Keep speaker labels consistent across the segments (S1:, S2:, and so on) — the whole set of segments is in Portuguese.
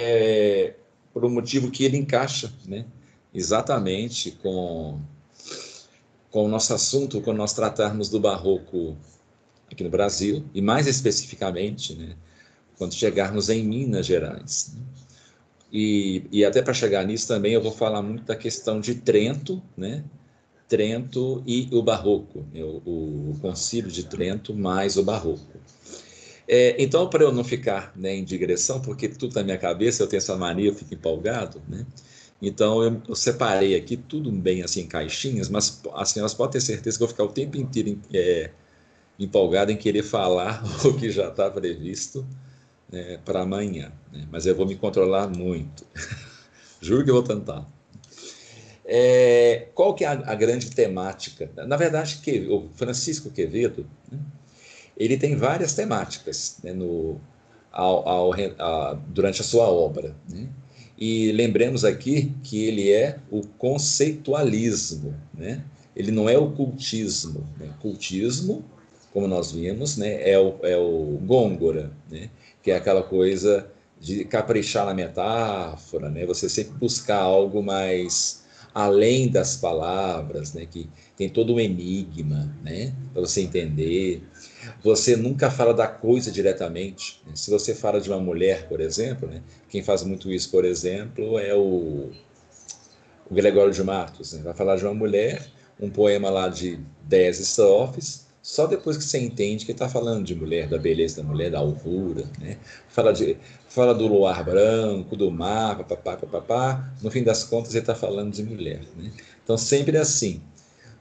S1: é, por um motivo que ele encaixa, né? Exatamente com com o nosso assunto, quando nós tratarmos do barroco aqui no Brasil, e mais especificamente, né, quando chegarmos em Minas Gerais. Né? E, e até para chegar nisso também eu vou falar muito da questão de Trento, né? Trento e o Barroco, né? o, o Concílio de Trento mais o Barroco. É, então, para eu não ficar né, em digressão, porque tudo na minha cabeça, eu tenho essa mania, eu fico empolgado, né? Então, eu, eu, separei aqui tudo bem assim em caixinhas, mas assim, elas podem ter certeza que eu vou ficar o tempo inteiro é, empolgado em querer falar o que já está previsto né, para amanhã. Né? Mas eu vou me controlar muito. Juro que eu vou tentar. É, qual que é a, a, grande temática? Na verdade, que, o Francisco Quevedo, né, ele tem várias temáticas né, no, ao, ao, a, durante a sua obra. Né? E lembremos aqui que ele é o conceitualismo, né? ele não é o cultismo. Né? Cultismo, como nós vimos, né, é, o, é o Gôngora, né? que é aquela coisa de caprichar na metáfora, né? você sempre buscar algo mais além das palavras, né? que tem todo um enigma né? para você entender. Você nunca fala da coisa diretamente. Né? Se você fala de uma mulher, por exemplo, né? quem faz muito isso, por exemplo, é o, o Gregório de Matos. Né? Vai falar de uma mulher, um poema lá de dez estrofes, só depois que você entende que está falando de mulher, da beleza da mulher, da alvura, né? Fala, de, fala do luar branco, do mar, papapá, papapá. No fim das contas, ele está falando de mulher, né? Então, sempre assim.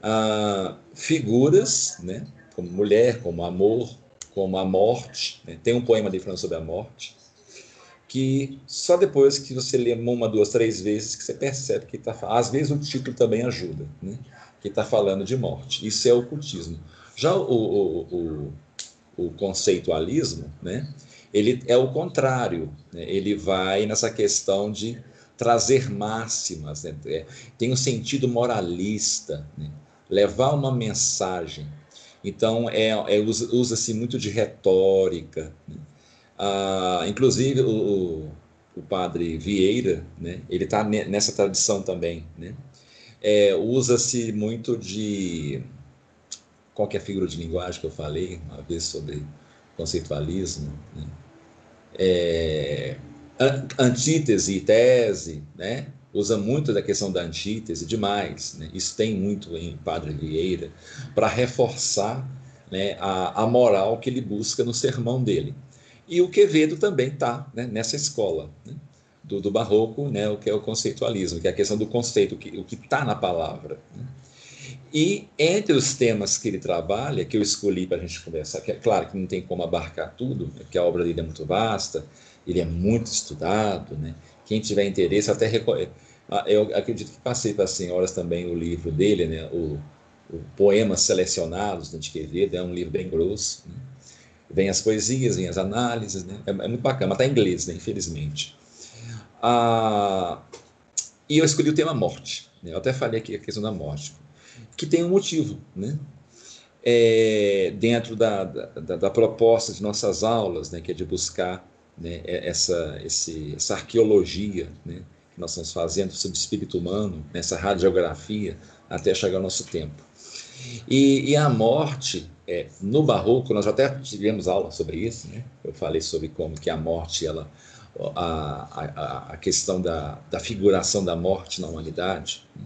S1: Ah, figuras, né? Como mulher, como amor, como a morte. Né? Tem um poema ali falando sobre a morte, que só depois que você lê uma, duas, três vezes que você percebe que está Às vezes o título também ajuda, né? que está falando de morte. Isso é o cultismo. Já o, o, o, o conceitualismo, né? ele é o contrário. Né? Ele vai nessa questão de trazer máximas, né? É, tem um sentido moralista, né? levar uma mensagem então, é, é usa-se muito de retórica. Né? Ah, inclusive, o, o, padre Vieira, né? ele está nessa tradição também. Né? É, usa-se muito de. Qual é a figura de linguagem que eu falei uma vez sobre conceitualismo? Né? É, antítese e tese, né? Usa muito da questão da antítese demais, né? isso tem muito em Padre Vieira, para reforçar né, a, a moral que ele busca no sermão dele. E o Quevedo também está né, nessa escola né, do, do, barroco, né, o que é o conceitualismo, que é a questão do conceito, o que está na palavra. Né. E entre os temas que ele trabalha, que eu escolhi para a gente conversar, que é claro que não tem como abarcar tudo, porque a obra dele é muito vasta, ele é muito estudado, né? Quem tiver interesse, até eu acredito que passei para as senhoras também o livro dele, né? o, o Poemas Selecionados de Quevedo, é um livro bem grosso. Né? Vem as poesias, vem as análises, né? é, é muito bacana, mas está em inglês, né? infelizmente. Ah, e eu escolhi o tema morte. Né? Eu até falei aqui a questão da morte, que tem um motivo. Né? É, dentro da, da, da, proposta de nossas aulas, né? que é de buscar né? essa, esse, essa arqueologia, né? Que nós estamos fazendo sobre o espírito humano, nessa radiografia, até chegar ao nosso tempo. E, e a morte, é, no Barroco, nós até tivemos aula sobre isso, né? eu falei sobre como que a morte, ela, a, a, a questão da, da figuração da morte na humanidade, né?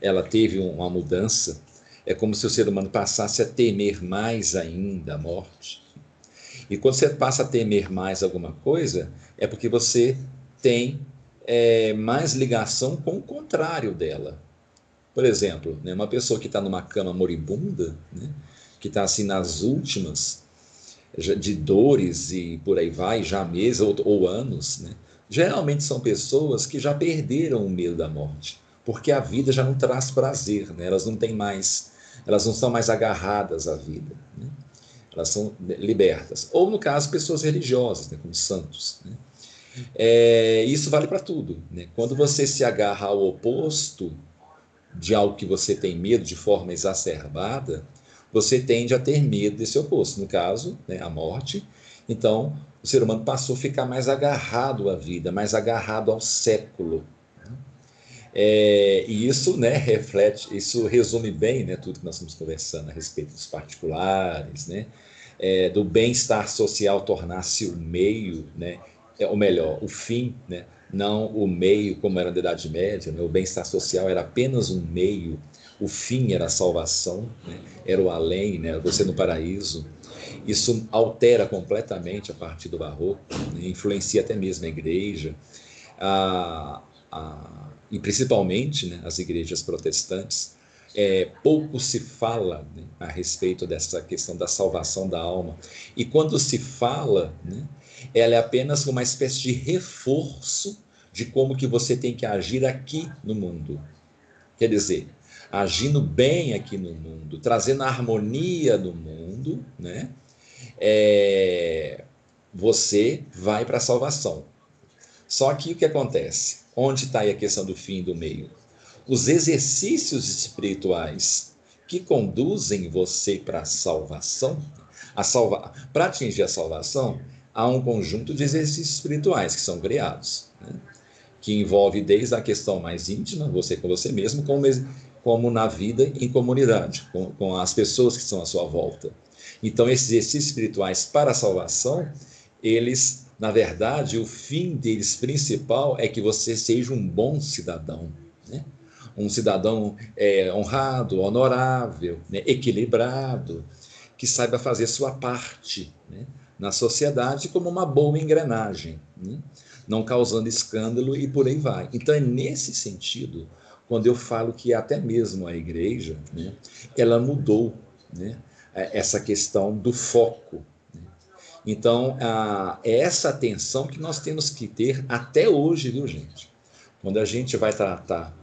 S1: ela teve uma mudança, é como se o ser humano passasse a temer mais ainda a morte. E quando você passa a temer mais alguma coisa, é porque você tem é, mais ligação com o contrário dela. Por exemplo, né, uma pessoa que está numa cama moribunda, né, que está assim nas últimas de dores e por aí vai, já meses ou, ou anos, né, geralmente são pessoas que já perderam o medo da morte, porque a vida já não traz prazer, né, elas não têm mais, elas não são mais agarradas à vida, né, elas são libertas. Ou no caso pessoas religiosas, né, como santos. Né, é, isso vale para tudo. Né? Quando você se agarra ao oposto de algo que você tem medo de forma exacerbada, você tende a ter medo desse oposto. No caso, né, a morte. Então, o ser humano passou a ficar mais agarrado à vida, mais agarrado ao século. É, e isso né, reflete, isso resume bem né, tudo que nós estamos conversando a respeito dos particulares, né, é, do bem-estar social tornar-se o meio, né, ou melhor, o fim, né, não o meio como era na Idade Média, né, o bem-estar social era apenas um meio, o fim era a salvação, né, era o além, né, você no paraíso. Isso altera completamente a partir do barroco, né, influencia até mesmo a igreja. A, a e principalmente né, as igrejas protestantes, é, pouco se fala né, a respeito dessa questão da salvação da alma. E quando se fala, né, ela é apenas uma espécie de reforço de como que você tem que agir aqui no mundo. Quer dizer, agindo bem aqui no mundo, trazendo harmonia no mundo, né? É, você vai para a salvação. Só que o que acontece? Onde está aí a questão do fim e do meio? Os exercícios espirituais que conduzem você para a salvação, a salva... para atingir a salvação, há um conjunto de exercícios espirituais que são criados, né? que envolve desde a questão mais íntima, você com você mesmo, como, como na vida em comunidade, com, com as pessoas que estão à sua volta. Então, esses exercícios espirituais para a salvação, eles na verdade, o fim deles principal é que você seja um bom cidadão, né? um cidadão é, honrado, honorável, né? equilibrado, que saiba fazer sua parte né? Na sociedade como uma boa engrenagem, né? não causando escândalo e por aí vai. Então, é nesse sentido, quando eu falo que até mesmo a igreja, né? ela mudou né? essa questão do foco então, é essa atenção que nós temos que ter até hoje, viu, gente? Quando a gente vai tratar,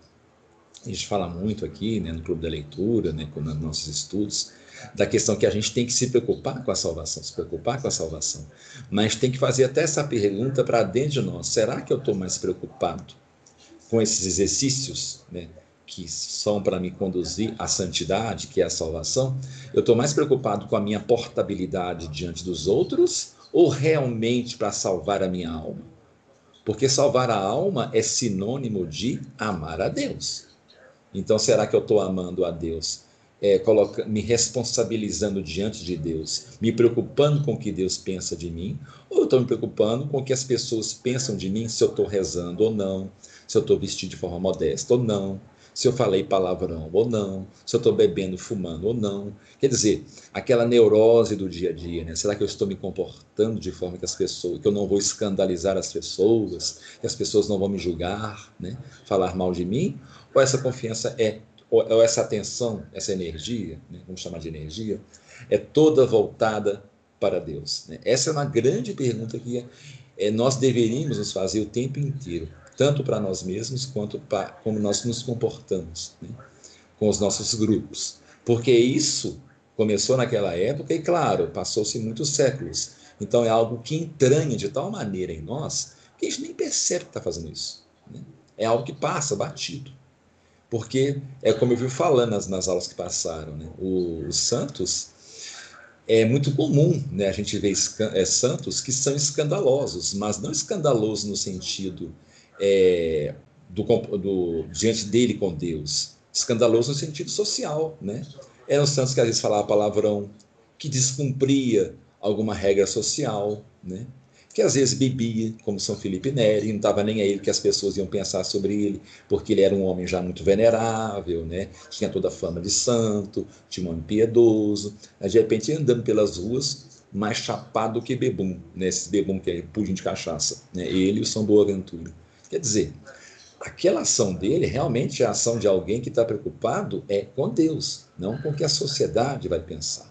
S1: a gente fala muito aqui né, no Clube da Leitura, né, nos nossos estudos, da questão que a gente tem que se preocupar com a salvação, se preocupar com a salvação. Mas tem que fazer até essa pergunta para dentro de nós: será que eu estou mais preocupado com esses exercícios né, que são para me conduzir à santidade, que é a salvação, eu estou mais preocupado com a minha portabilidade diante dos outros ou realmente para salvar a minha alma? Porque salvar a alma é sinônimo de amar a Deus. Então, será que eu estou amando a Deus? É, coloca, me responsabilizando diante de Deus, me preocupando com o que Deus pensa de mim, ou eu estou me preocupando com o que as pessoas pensam de mim, se eu estou rezando ou não, se eu estou vestido de forma modesta ou não, se eu falei palavrão ou não, se eu estou bebendo, fumando ou não. Quer dizer, aquela neurose do dia a dia, né? Será que eu estou me comportando de forma que as pessoas, que eu não vou escandalizar as pessoas, que as pessoas não vão me julgar, né? Falar mal de mim? Ou essa confiança é, ou essa atenção, essa energia, né? vamos chamar de energia, é toda voltada para Deus? Né? Essa é uma grande pergunta que é, nós deveríamos nos fazer o tempo inteiro tanto para nós mesmos quanto para como nós nos comportamos né, com os nossos grupos. Porque isso começou naquela época e, claro, passou-se muitos séculos. Então é algo que entranha de tal maneira em nós que a gente nem percebe que está fazendo isso. Né? É algo que passa batido. Porque é como eu vi falando nas, nas aulas que passaram, né? os santos é muito comum né, a gente ver é, santos que são escandalosos, mas não escandalosos no sentido é, do, do, diante dele com Deus. Escandaloso no sentido social, né? Eram santos que às vezes falavam palavrão, que descumpria alguma regra social, né? Que às vezes bebia, como São Felipe Neri, não estava nem aí que as pessoas iam pensar sobre ele, porque ele era um homem já muito venerável, né? tinha toda a fama de santo, tinha um homem piedoso, de repente andando pelas ruas, mais chapado que bebum, né? esse bebum que é pudim de cachaça, né? ele e o São Boaventura. Quer dizer, aquela ação dele realmente é a ação de alguém que está preocupado é com Deus, não com o que a sociedade vai pensar.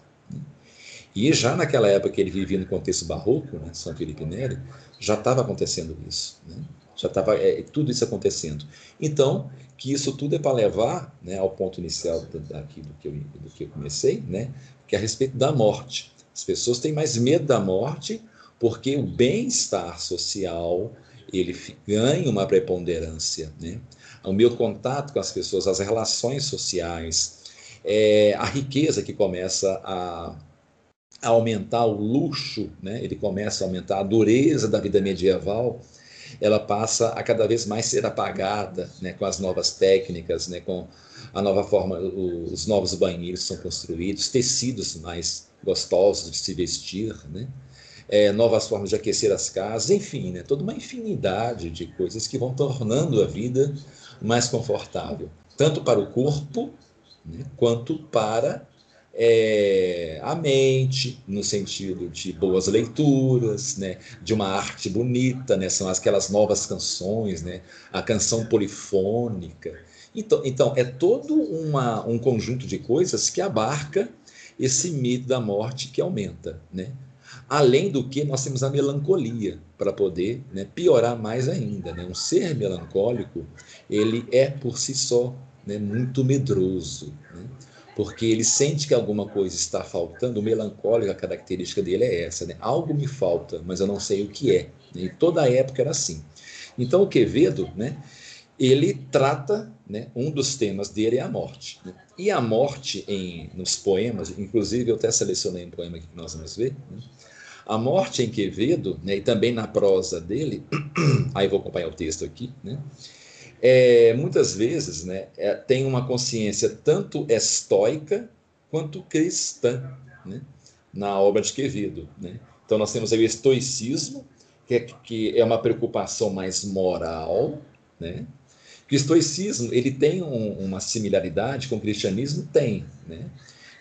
S1: E já naquela época que ele vivia no contexto barroco, né, São Felipe Neri, já estava acontecendo isso. Né? Já estava é, tudo isso acontecendo. Então, que isso tudo é para levar né, ao ponto inicial daqui do que, eu, do que eu comecei, né, que é a respeito da morte. As pessoas têm mais medo da morte porque o bem-estar social, ele ganha uma preponderância. Né? O meu contato com as pessoas, as relações sociais, é, a riqueza que começa a, a aumentar o luxo, né? ele começa a aumentar a dureza da vida medieval, ela passa a cada vez mais ser apagada né? com as novas técnicas, né? com a nova forma, os novos banheiros são construídos, tecidos mais gostosos de se vestir, né? É, novas formas de aquecer as casas, enfim, né? toda uma infinidade de coisas que vão tornando a vida mais confortável, tanto para o corpo né? quanto para é, a mente, no sentido de boas leituras, né, de uma arte bonita, né, são aquelas novas canções, né, a canção polifônica. Então, então é todo uma, um conjunto de coisas que abarca esse mito da morte que aumenta. Né? Além do que, nós temos a melancolia para poder né, piorar mais ainda. Né? Um ser melancólico, ele é por si só né, muito medroso. Porque ele sente que alguma coisa está faltando, o melancólico, a característica dele é essa, né? Algo me falta, mas eu não sei o que é. Né? E toda a época era assim. Então, o Quevedo, né, ele trata, né, um dos temas dele é a morte. Né? E a morte em, nos poemas, inclusive eu até selecionei um poema que nós vamos ver, né? a morte em Quevedo, né, e também na prosa dele, aí vou acompanhar o texto aqui, né, é, muitas vezes né, é, tem uma consciência tanto estoica quanto cristã né, na obra de Quevedo. Né? Então, nós temos aí o estoicismo, que é, que é uma preocupação mais moral, né? Que o estoicismo ele tem um, uma similaridade com o cristianismo? Tem. Né?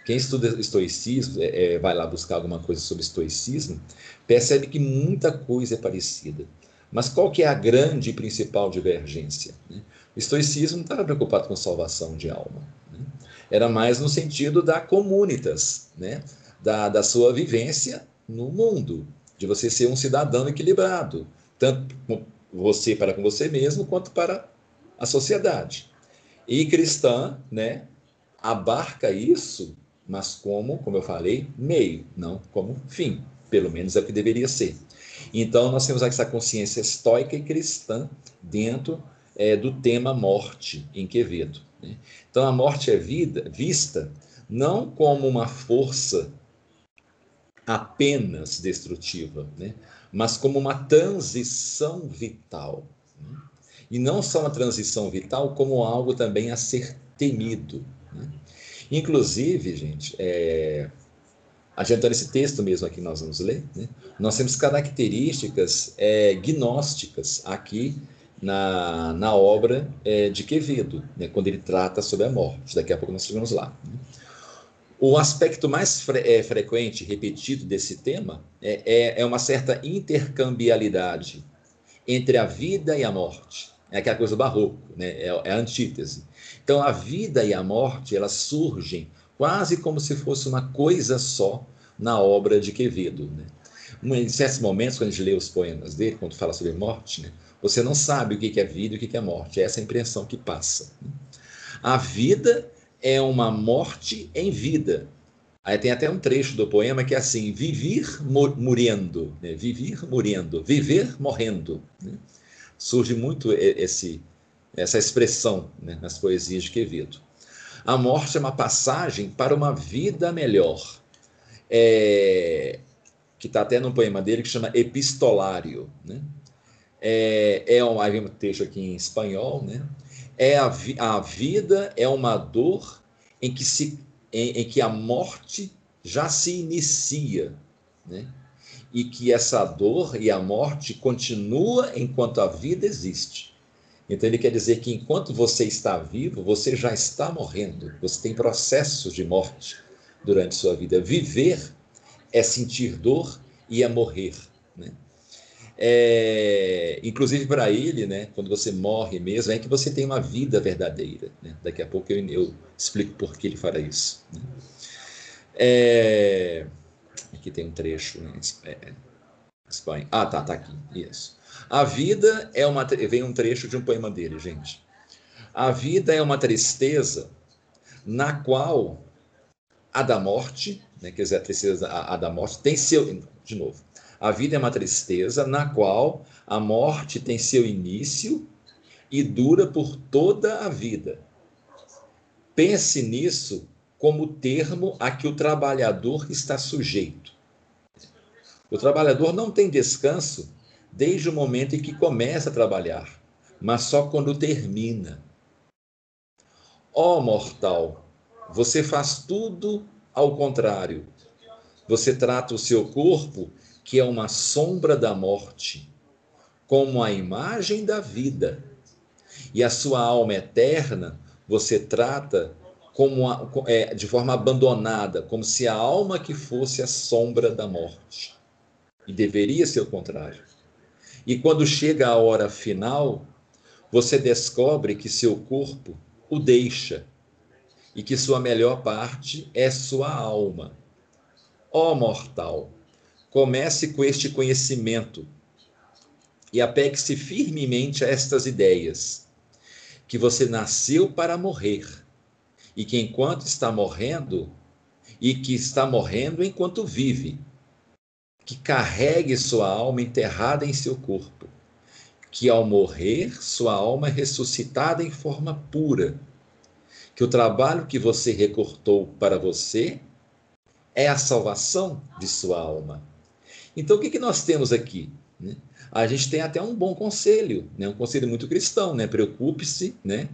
S1: Quem estuda estoicismo, é, é, vai lá buscar alguma coisa sobre estoicismo, percebe que muita coisa é parecida. Mas qual que é a grande e principal divergência? Né? O estoicismo não estava preocupado com salvação de alma. Né? Era mais no sentido da comunitas, né? da, da sua vivência no mundo, de você ser um cidadão equilibrado, tanto com você para com você mesmo, quanto para a sociedade. E cristã, né, abarca isso, mas como, como eu falei, meio, não como fim. Pelo menos é o que deveria ser. Então, nós temos essa consciência estoica e cristã dentro é, do tema morte em Quevedo. Né? Então, a morte é vida, vista não como uma força apenas destrutiva, né? mas como uma transição vital. Né? E não só uma transição vital, como algo também a ser temido. Né? Inclusive, gente, é, adiantando esse texto mesmo aqui nós vamos ler, né? nós temos características é, gnósticas aqui na, na obra é, de Quevedo, né? quando ele trata sobre a morte. Daqui a pouco nós chegamos lá. Né? O aspecto mais fre é, frequente, repetido desse tema, é, é, é, uma certa intercambialidade entre a vida e a morte. É aquela coisa do barroco, né? é, é a antítese. Então, a vida e a morte, elas surgem quase como se fosse uma coisa só na obra de Quevedo. Né? Em certos momentos, quando a gente lê os poemas dele, quando fala sobre morte, né? você não sabe o que é vida e o que é morte. É essa impressão que passa. Né? A vida é uma morte em vida. Aí tem até um trecho do poema que é assim: viver morrendo, né? viver morrendo, viver morrendo. Né? Surge muito esse, essa expressão né? nas poesias de Quevedo. A morte é uma passagem para uma vida melhor. É, que está até num poema dele que chama Epistolário. Né? É, é um, aí vem um texto aqui em espanhol. Né? É a, a vida é uma dor em que, se, em, em que a morte já se inicia. Né? E que essa dor e a morte continua enquanto a vida existe. Então ele quer dizer que enquanto você está vivo, você já está morrendo. Você tem processos de morte durante sua vida. Viver é sentir dor e é morrer. Né? É, inclusive para ele, né, quando você morre mesmo, é que você tem uma vida verdadeira. Né? Daqui a pouco eu, eu, explico por que ele fará isso. Né? É, aqui tem um trecho. Né? É, Espanha. Ah, tá, tá aqui. Isso. A vida é uma. Vem um trecho de um poema dele, gente. A vida é uma tristeza na qual a da morte, né, quer dizer, a tristeza a, a da morte tem seu. De novo. A vida é uma tristeza na qual a morte tem seu início e dura por toda a vida. Pense nisso como termo a que o trabalhador está sujeito. O trabalhador não tem descanso desde o momento em que começa a trabalhar, mas só quando termina. Ó oh, mortal, você faz tudo ao contrário. Você trata o seu corpo, que é uma sombra da morte, como a imagem da vida. E a sua alma eterna, você trata como a, é, de forma abandonada, como se a alma que fosse a sombra da morte. E deveria ser o contrário. E quando chega a hora final, você descobre que seu corpo o deixa e que sua melhor parte é sua alma. Ó mortal, comece com este conhecimento e apegue-se firmemente a estas ideias: que você nasceu para morrer e que enquanto está morrendo, e que está morrendo enquanto vive, que carregue sua alma enterrada em seu corpo, que ao morrer sua alma é ressuscitada em forma pura, que o trabalho que você recortou para você é a salvação de sua alma. Então, o que, que nós temos aqui? Né? A gente tem até um bom conselho, né? um conselho muito cristão, né? Preocupe-se né?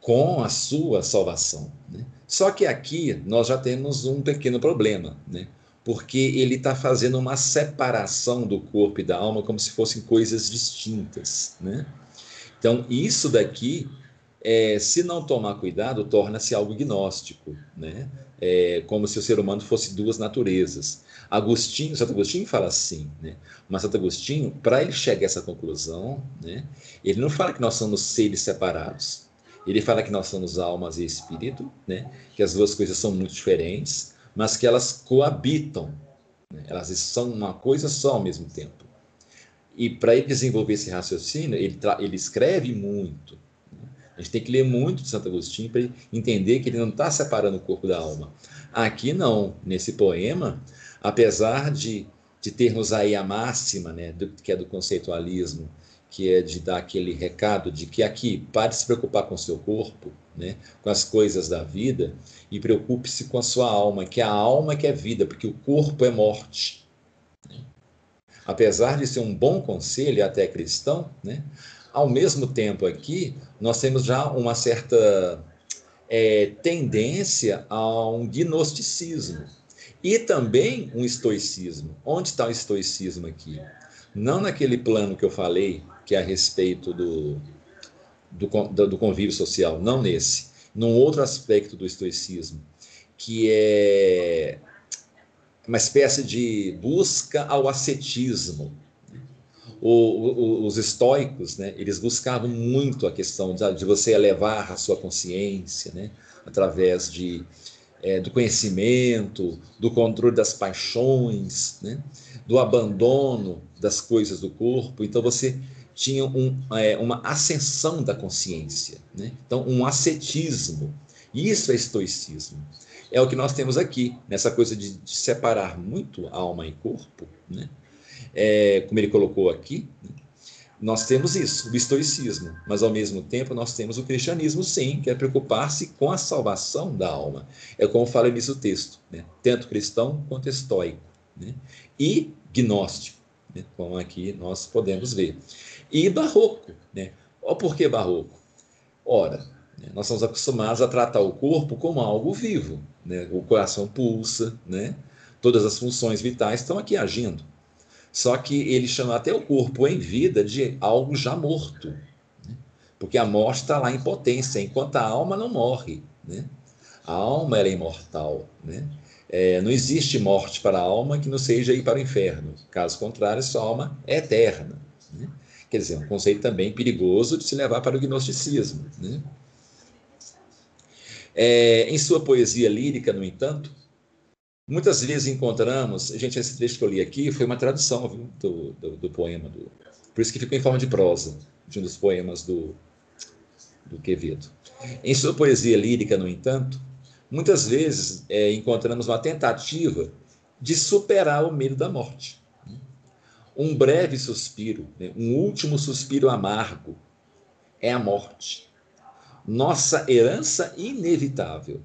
S1: com a sua salvação. Né? Só que aqui nós já temos um pequeno problema, né? porque ele está fazendo uma separação do corpo e da alma como se fossem coisas distintas. Né? Então, isso daqui, é, se não tomar cuidado, torna-se algo gnóstico, né? É, como se o ser humano fosse duas naturezas. Agostinho, Santo Agostinho fala assim, né? mas Santo Agostinho, para ele chegar a essa conclusão, né? ele não fala que nós somos seres separados, ele fala que nós somos almas e espírito, né? que as duas coisas são muito diferentes, mas que elas coabitam, né? elas são uma coisa só ao mesmo tempo. E para ele desenvolver esse raciocínio, ele, ele escreve muito. A gente tem que ler muito de Santo Agostinho para entender que ele não está separando o corpo da alma. Aqui não, nesse poema, apesar de, de termos aí a máxima, né, do, que é do conceitualismo, que é de dar aquele recado de que aqui pare de se preocupar com o seu corpo, né, com as coisas da vida, e preocupe-se com a sua alma, que é a alma que é vida, porque o corpo é morte. Apesar de ser um bom conselho, até cristão, né, ao mesmo tempo aqui, nós temos já uma certa é, tendência a um gnosticismo e também um estoicismo. Onde está o estoicismo aqui? Não naquele plano que eu falei, que é a respeito do, do, do convívio social, não nesse. Num outro aspecto do estoicismo, que é uma espécie de busca ao ascetismo. O, o, os estoicos, né, eles buscavam muito a questão de, você elevar a sua consciência, né, através de, é, do conhecimento, do controle das paixões, né, do abandono das coisas do corpo. Então você tinha um, é, uma ascensão da consciência, né? então um ascetismo. Isso é estoicismo. É o que nós temos aqui, nessa coisa de, de separar muito alma e corpo, né? É, como ele colocou aqui, né? nós temos isso, o estoicismo, mas ao mesmo tempo nós temos o cristianismo, sim, que é preocupar-se com a salvação da alma. É como fala nisso o texto, né? tanto cristão quanto estoico. Né? E gnóstico, né? como aqui nós podemos ver e barroco. Né? Por que barroco? Ora, né, nós somos acostumados a tratar o corpo como algo vivo. Né? O coração pulsa, né? todas as funções vitais estão aqui agindo. Só que ele chama até o corpo em vida de algo já morto. Né? Porque a morte está lá em potência, enquanto a alma não morre. Né? A alma é imortal. Né? É, não existe morte para a alma que não seja ir para o inferno. Caso contrário, sua alma é eterna. Né? Quer dizer, um conceito também perigoso de se levar para o gnosticismo. Né? É, em sua poesia lírica, no entanto, muitas vezes encontramos, gente, esse trecho que eu li aqui foi uma tradução viu, do, do, do, poema, do, por isso que ficou em forma de prosa, de um dos poemas do, do Quevedo. Em sua poesia lírica, no entanto, muitas vezes é, encontramos uma tentativa de superar o medo da morte um breve suspiro, né? um último suspiro amargo, é a morte. Nossa herança inevitável.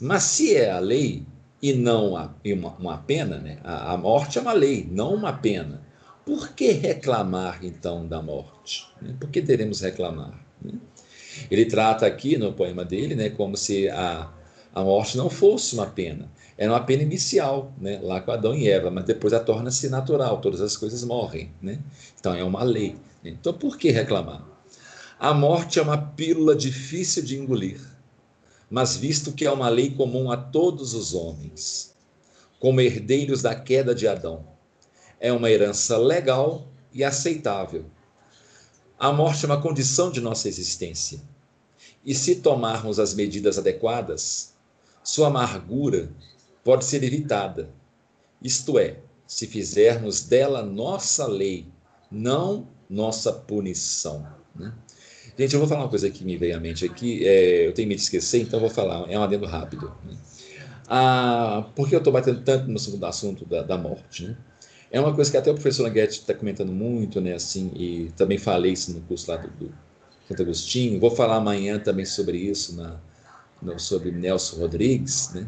S1: Mas se é a lei e não a, uma, uma pena, né? A, a morte é uma lei, não uma pena. Por que reclamar então da morte? Né? Por que teremos reclamar? Né? Ele trata aqui no poema dele, né, como se a, a morte não fosse uma pena. Era uma pena inicial, né, lá com Adão e Eva, mas depois ela torna-se natural, todas as coisas morrem. Né? Então é uma lei. Então por que reclamar? A morte é uma pílula difícil de engolir, mas visto que é uma lei comum a todos os homens, como herdeiros da queda de Adão, é uma herança legal e aceitável. A morte é uma condição de nossa existência. E se tomarmos as medidas adequadas, sua amargura pode ser evitada. Isto é, se fizermos dela nossa lei, não nossa punição. Né? Gente, eu vou falar uma coisa que me veio à mente aqui, é, eu tenho medo de esquecer, então eu vou falar, é um adendo rápido. Né? Ah, porque eu estou batendo tanto no segundo assunto da, da morte, né? É uma coisa que até o professor Languete está comentando muito, né, assim, e também falei isso no curso lá do, do Santo Agostinho, vou falar amanhã também sobre isso, na, no, sobre Nelson Rodrigues, né,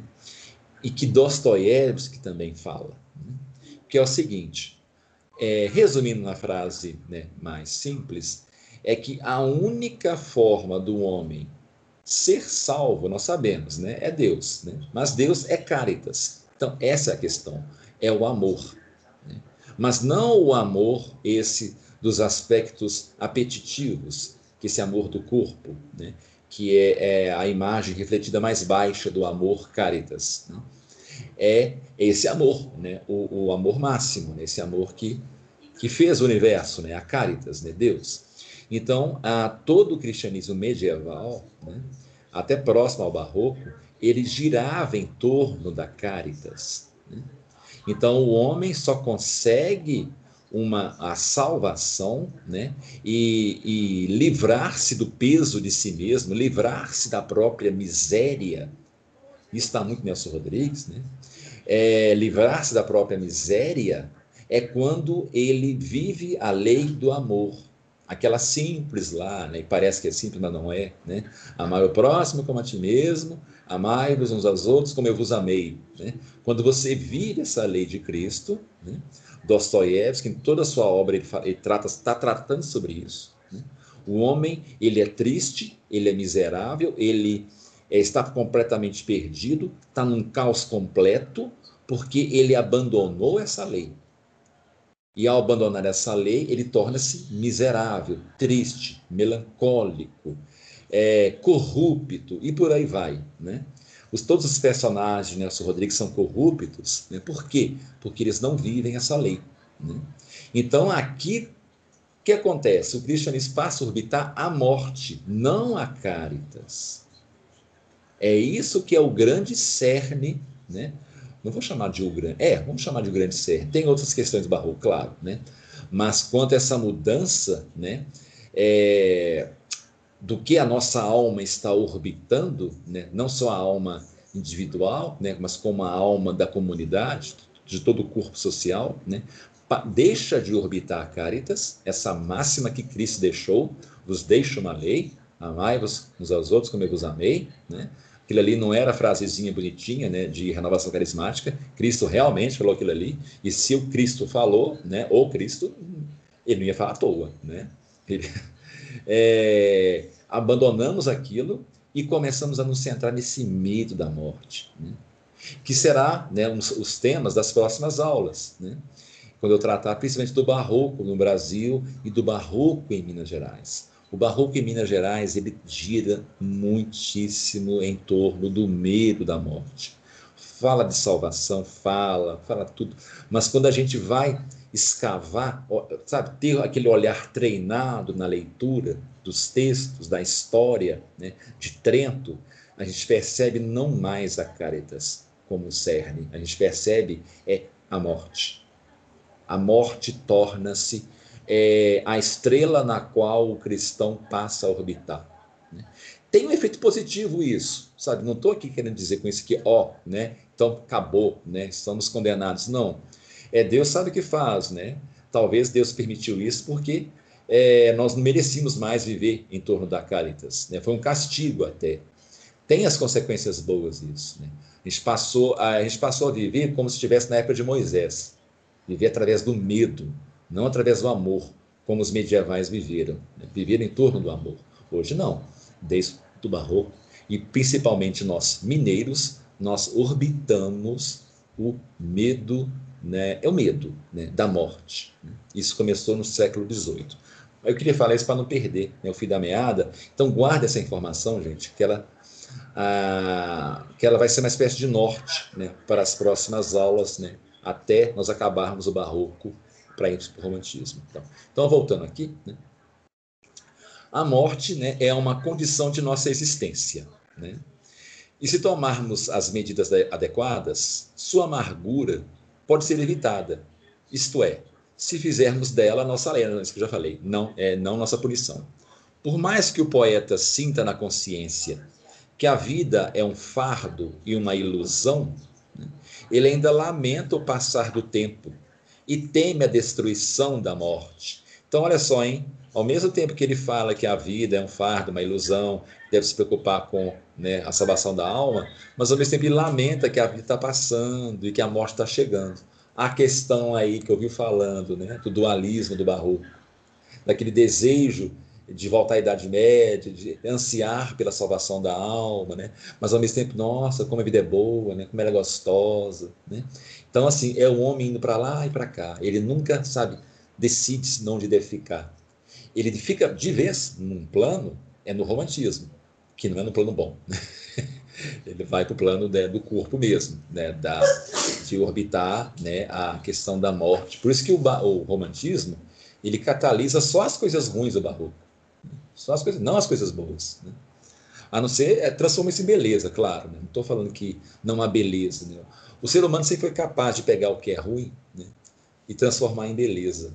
S1: e que Dostoiévski também fala, né, que é o seguinte, é, resumindo na frase né, mais simples, é que a única forma do homem ser salvo, nós sabemos, né, é Deus, né, mas Deus é caritas. Então, essa é a questão, é o amor mas não o amor esse dos aspectos apetitivos, que esse amor do corpo, né? que é, é, a imagem refletida mais baixa do amor caritas. Né? É esse amor, né? o, o amor máximo, né? esse amor que, que fez o universo, né? a caritas, né? Deus. Então, a, todo o cristianismo medieval, né? até próximo ao barroco, ele girava em torno da caritas. Né? Então o homem só consegue uma a salvação, né? E, e livrar-se do peso de si mesmo, livrar-se da própria miséria. Isso está muito Nelson Rodrigues, né? É, livrar-se da própria miséria é quando ele vive a lei do amor, aquela simples lá, né? E parece que é simples, mas não é, né? O próximo como a ti mesmo, amai-vos uns aos outros como eu vos amei. Né? Quando você vive essa lei de Cristo, né? Dostoiévski, em toda a sua obra, ele trata, está tratando sobre isso. Né? O homem, ele é triste, ele é miserável, ele é, está completamente perdido, está num caos completo, porque ele abandonou essa lei. E ao abandonar essa lei, ele torna-se miserável, triste, melancólico, é, corrupto e por aí vai, né? Os, todos os personagens de Nelson Rodrigues são corruptos, né? Por quê? Porque eles não vivem essa lei, né? Então aqui o que acontece? O cristianismo passa a orbitar a morte, não a caritas. É isso que é o grande cerne, né? Não vou chamar de o grande, é, vamos chamar de o grande cerne. Tem outras questões do barroco, claro, né? Mas quanto a essa mudança, né? É, do que a nossa alma está orbitando, né? não só a alma individual, né? mas como a alma da comunidade, de todo o corpo social, né? deixa de orbitar a caritas, essa máxima que Cristo deixou, vos deixo uma lei, amai-vos uns aos outros como eu vos amei, né? Aquilo ali não era frasezinha bonitinha, né, de renovação carismática. Cristo realmente falou aquilo ali. E se o Cristo falou, né, ou Cristo, ele não ia falar à toa, né? Ele, é, abandonamos aquilo e começamos a nos centrar nesse medo da morte, né? que será né, um, os temas das próximas aulas, né? quando eu tratar principalmente do barroco no Brasil e do barroco em Minas Gerais. O barroco em Minas Gerais ele gira muitíssimo em torno do medo da morte. Fala de salvação, fala, fala tudo, mas quando a gente vai escavar, sabe, ter aquele olhar treinado na leitura dos textos, da história né, de Trento, a gente percebe não mais a Caritas como cerne, a gente percebe é a morte. A morte torna-se é, a estrela na qual o cristão passa a orbitar. Né? Tem um efeito positivo isso, sabe? Não estou aqui querendo dizer com isso que, ó, né? Então acabou, né? Estamos condenados. Não é, Deus sabe o que faz, né? Talvez Deus permitiu isso porque é, nós não merecíamos mais viver em torno da Caritas. Né? Foi um castigo até. Tem as consequências boas isso. Né? A, gente passou, a gente passou a viver como se estivesse na época de Moisés. Viver através do medo, não através do amor, como os medievais viveram. Né? Viveram em torno do amor. Hoje não. Desde o barroco, e principalmente nós mineiros, nós orbitamos o medo, né? é o medo né? da morte. Isso começou no século XVIII. Eu queria falar isso para não perder né, o fio da meada. Então, guarda essa informação, gente, que ela, ah, que ela vai ser uma espécie de norte né, para as próximas aulas, né, até nós acabarmos o barroco para irmos para o romantismo. Então, então voltando aqui, né, a morte né, é uma condição de nossa existência. Né? E se tomarmos as medidas adequadas, sua amargura pode ser evitada. Isto é, se fizermos dela nossa lenda, isso que eu já falei, não é não nossa punição. Por mais que o poeta sinta na consciência que a vida é um fardo e uma ilusão, né, ele ainda lamenta o passar do tempo e teme a destruição da morte. Então, olha só, hein? Ao mesmo tempo que ele fala que a vida é um fardo, uma ilusão, deve se preocupar com né, a salvação da alma, mas ao mesmo tempo ele lamenta que a vida está passando e que a morte está chegando. A questão aí que eu vi falando, né, do dualismo do Barroco, daquele desejo de voltar à Idade Média, de ansiar pela salvação da alma, né? mas ao mesmo tempo, nossa, como a vida é boa, né? como ela é gostosa. Né? Então, assim, é o homem indo para lá e para cá. Ele nunca, sabe, decide-se onde deve ficar ele fica de vez num plano, é no romantismo, que não é no plano bom. ele vai para o plano né, do corpo mesmo, né, da, de orbitar né, a questão da morte. Por isso que o, o, romantismo ele catalisa só as coisas ruins do barroco, só as coisas, não as coisas boas. Né? A não ser, é, transforma isso em beleza, claro. Né? Não estou falando que não há beleza. Né? O ser humano sempre foi capaz de pegar o que é ruim né, e transformar em beleza.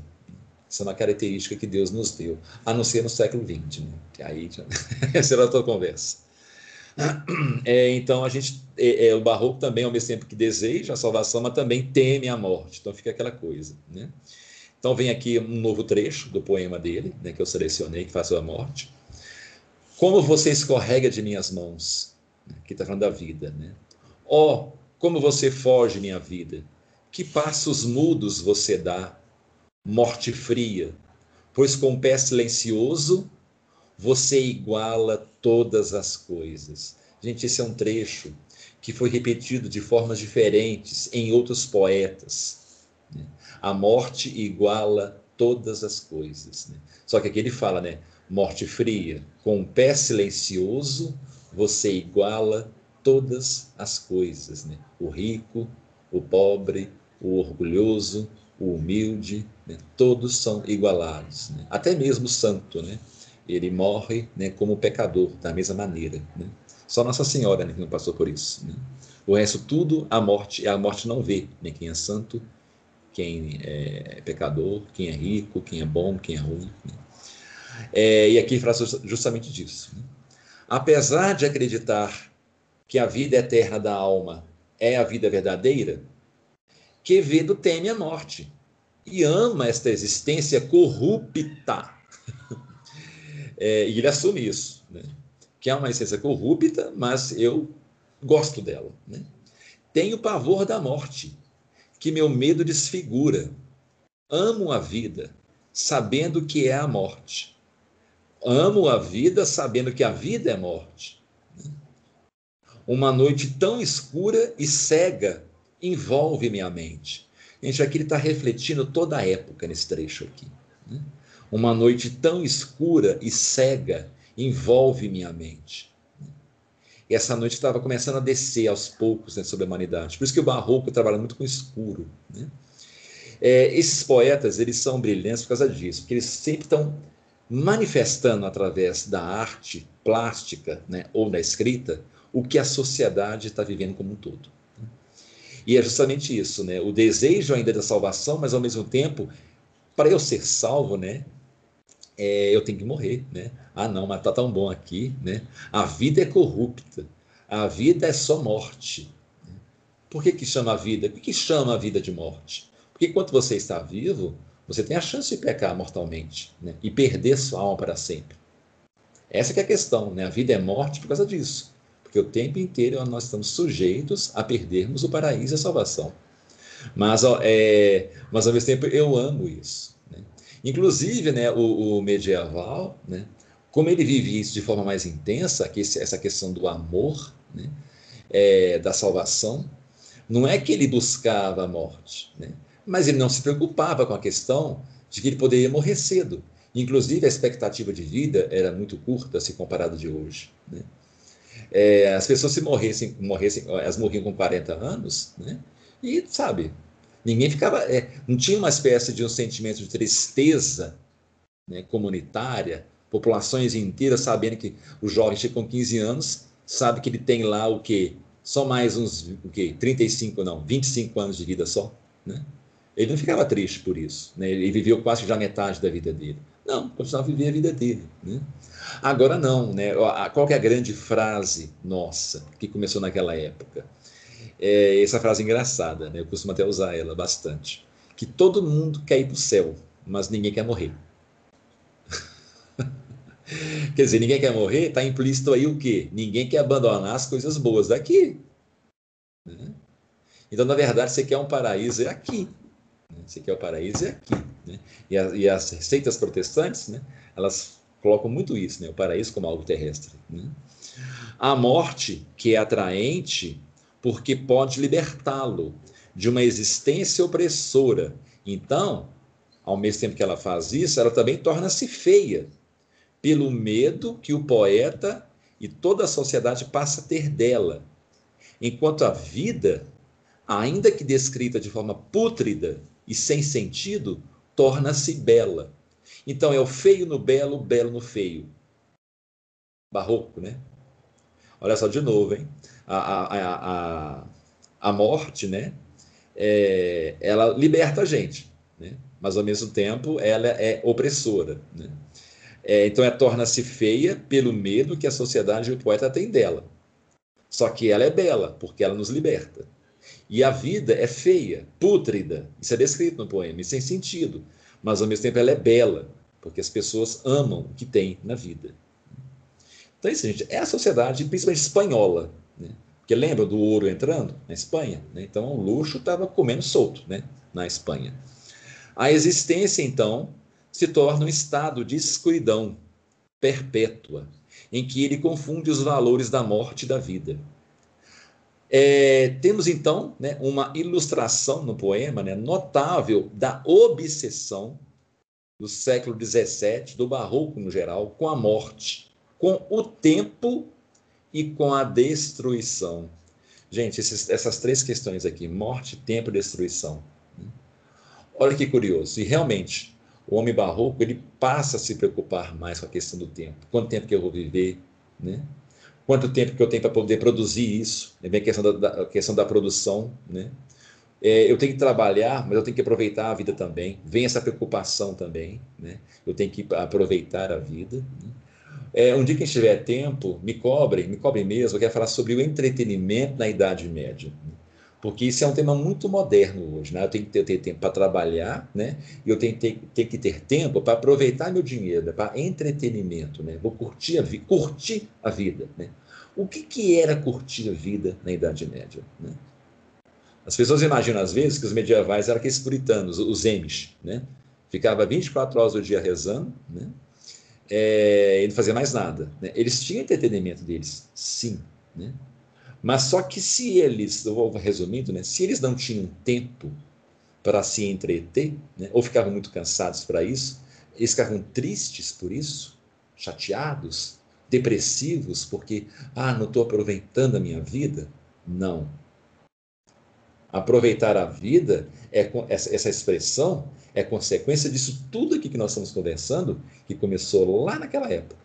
S1: Isso é uma característica que Deus nos deu, a não ser no século XX. Né? Que aí já... essa era outra conversa. É, então, a gente, é, é, o barroco também, ao mesmo tempo que deseja a salvação, mas também teme a morte. Então, fica aquela coisa. Né? Então, vem aqui um novo trecho do poema dele, né, que eu selecionei, que faz a morte. Como você escorrega de minhas mãos, né, que está falando da vida. Né? Oh, como você foge, minha vida, que passos mudos você dá morte fria, pois com pé silencioso você iguala todas as coisas. Gente, esse é um trecho que foi repetido de formas diferentes em outros poetas. Né? A morte iguala todas as coisas. Né? Só que aqui ele fala, né? Morte fria, com o pé silencioso, você iguala todas as coisas, né? O rico, o pobre, o orgulhoso, o humilde, né? todos são igualados. Né? Até mesmo o santo, né? ele morre né, como pecador, da mesma maneira. Né? Só Nossa Senhora né, que não passou por isso. Né? O resto, tudo, a morte, a morte não vê né? quem é santo, quem é pecador, quem é rico, quem é bom, quem é ruim. Né? É, e aqui fala justamente disso. Né? Apesar de acreditar que a vida eterna da alma é a vida verdadeira, Quevedo teme a morte e ama esta existência corrupta. É, e ele assume isso, né? que é uma existência corrupta, mas eu gosto dela. Né? Tenho pavor da morte, que meu medo desfigura. Amo a vida, sabendo que é a morte. Amo a vida, sabendo que a vida é morte. Uma noite tão escura e cega envolve minha mente. Gente, aqui ele está refletindo toda a época nesse trecho aqui. Né? Uma noite tão escura e cega envolve minha mente. E essa noite estava começando a descer aos poucos né, sobre a humanidade. Por isso que o Barroco trabalha muito com escuro. Né? É, esses poetas, eles são brilhantes por causa disso, porque eles sempre estão manifestando através da arte plástica né, ou da escrita o que a sociedade está vivendo como um todo. E é justamente isso, né? O desejo ainda da salvação, mas ao mesmo tempo, para eu ser salvo, né? É, eu tenho que morrer, né? Ah, não, mas tá tão bom aqui, né? A vida é corrupta, a vida é só morte. Por que, que chama a vida? Por que, que chama a vida de morte? Porque enquanto você está vivo, você tem a chance de pecar mortalmente né? e perder sua alma para sempre. Essa é a questão, né? A vida é morte por causa disso. Porque o tempo inteiro nós estamos sujeitos a perdermos o paraíso e a salvação. Mas, é, mas ao mesmo tempo eu amo isso. Né? Inclusive, né, o, o, medieval, né, como ele vive isso de forma mais intensa, que essa questão do amor, né, é, da salvação, não é que ele buscava a morte, né, mas ele não se preocupava com a questão de que ele poderia morrer cedo. Inclusive, a expectativa de vida era muito curta se comparado de hoje. Né? É, as pessoas se morressem, morressem, elas morriam com 40 anos, né? e, sabe, ninguém ficava. É, não tinha uma espécie de um sentimento de tristeza né, comunitária, populações inteiras sabendo que o jovem chega com 15 anos, sabe que ele tem lá o quê? Só mais uns o quê? 35, não, 25 anos de vida só. Né? Ele não ficava triste por isso. Né? Ele viveu quase já metade da vida dele. Não, continuava a viver a vida dele. Né? Agora não, né? Qual é a grande frase nossa que começou naquela época? É essa frase engraçada, né? Eu costumo até usar ela bastante. Que todo mundo quer ir para o céu, mas ninguém quer morrer. quer dizer, ninguém quer morrer, está implícito aí o quê? Ninguém quer abandonar as coisas boas daqui. Né? Então, na verdade, você quer um paraíso é aqui. Né? Você quer o paraíso é aqui. Né? E, a, e, as receitas protestantes, né, elas colocam muito isso, né, o paraíso como algo terrestre. Né? A morte, que é atraente, porque pode libertá-lo de uma existência opressora. Então, ao mesmo tempo que ela faz isso, ela também torna-se feia, pelo medo que o poeta e toda a sociedade passa a ter dela. Enquanto a vida, ainda que descrita de forma pútrida e sem sentido, torna-se bela. Então é o feio no belo, belo no feio. Barroco, né? Olha só de novo, hein? A, a, a, a morte, né? É, ela liberta a gente, né? mas ao mesmo tempo ela é opressora. Né? É, então ela torna-se feia pelo medo que a sociedade e o poeta têm dela. Só que ela é bela, porque ela nos liberta. E a vida é feia, pútrida. Isso é descrito no poema, isso tem sentido. Mas ao mesmo tempo ela é bela, porque as pessoas amam o que tem na vida. Então, isso, gente, é a sociedade, principalmente espanhola. Né? Porque lembra do ouro entrando na Espanha? Né? Então, o luxo estava comendo solto né? na Espanha. A existência, então, se torna um estado de escuridão perpétua, em que ele confunde os valores da morte e da vida. É, temos então né, uma ilustração no poema né, notável da obsessão do século XVII, do barroco no geral, com a morte, com o tempo e com a destruição. Gente, esses, essas três questões aqui, morte, tempo e destruição. Olha que curioso. E realmente, o homem barroco ele passa a se preocupar mais com a questão do tempo. Quanto tempo que eu vou viver, né? Quanto tempo que eu tenho para poder produzir isso, né? vem a questão da, da, questão da produção, né? É, eu tenho que trabalhar, mas eu tenho que aproveitar a vida também. Vem essa preocupação também, né? Eu tenho que aproveitar a vida. Né? É, um dia que tiver tempo, me cobrem, me cobrem mesmo. Eu quero falar sobre o entretenimento na Idade Média. Né? Porque isso é um tema muito moderno hoje, né? Eu tenho que ter, ter tempo para trabalhar, né? E eu tenho que ter, que ter tempo para aproveitar meu dinheiro, para entretenimento, né? Vou curtir a, vi curtir a vida, né? O que, que era curtir a vida na Idade Média, né? As pessoas imaginam às vezes que os medievais eram aqueles puritanos, os emes, né? Ficava 24 horas do dia rezando, né? É, e não fazia mais nada. Né? Eles tinham entretenimento deles, sim, né? Mas só que se eles, eu vou resumindo, né, se eles não tinham tempo para se entreter, né, ou ficavam muito cansados para isso, eles ficavam tristes por isso, chateados, depressivos, porque, ah, não estou aproveitando a minha vida. Não. Aproveitar a vida, é essa, expressão é consequência disso tudo aqui que nós estamos conversando, que começou lá naquela época.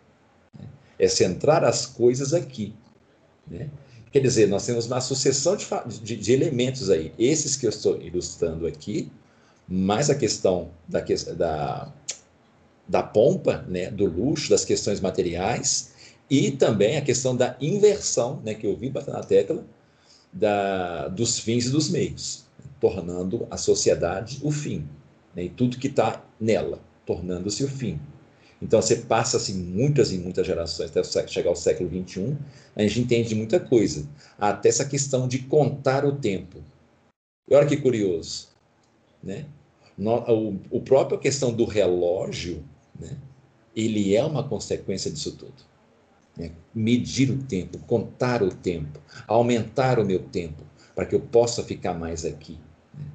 S1: Né? É centrar as coisas aqui. Né? Quer dizer, nós temos uma sucessão de, de, de, elementos aí. Esses que eu estou ilustrando aqui, mais a questão da, da, da pompa, né, do luxo, das questões materiais, e também a questão da inversão, né, que eu vi bater na tecla, da, dos fins e dos meios, tornando a sociedade o fim, né, e tudo que está nela, tornando-se o fim. Então você passa assim muitas e muitas gerações até chegar ao século 21, a gente entende muita coisa, até essa questão de contar o tempo. E olha que curioso, né? O, o próprio questão do relógio, né? Ele é uma consequência disso tudo. Né? Medir o tempo, contar o tempo, aumentar o meu tempo, para que eu possa ficar mais aqui. Né?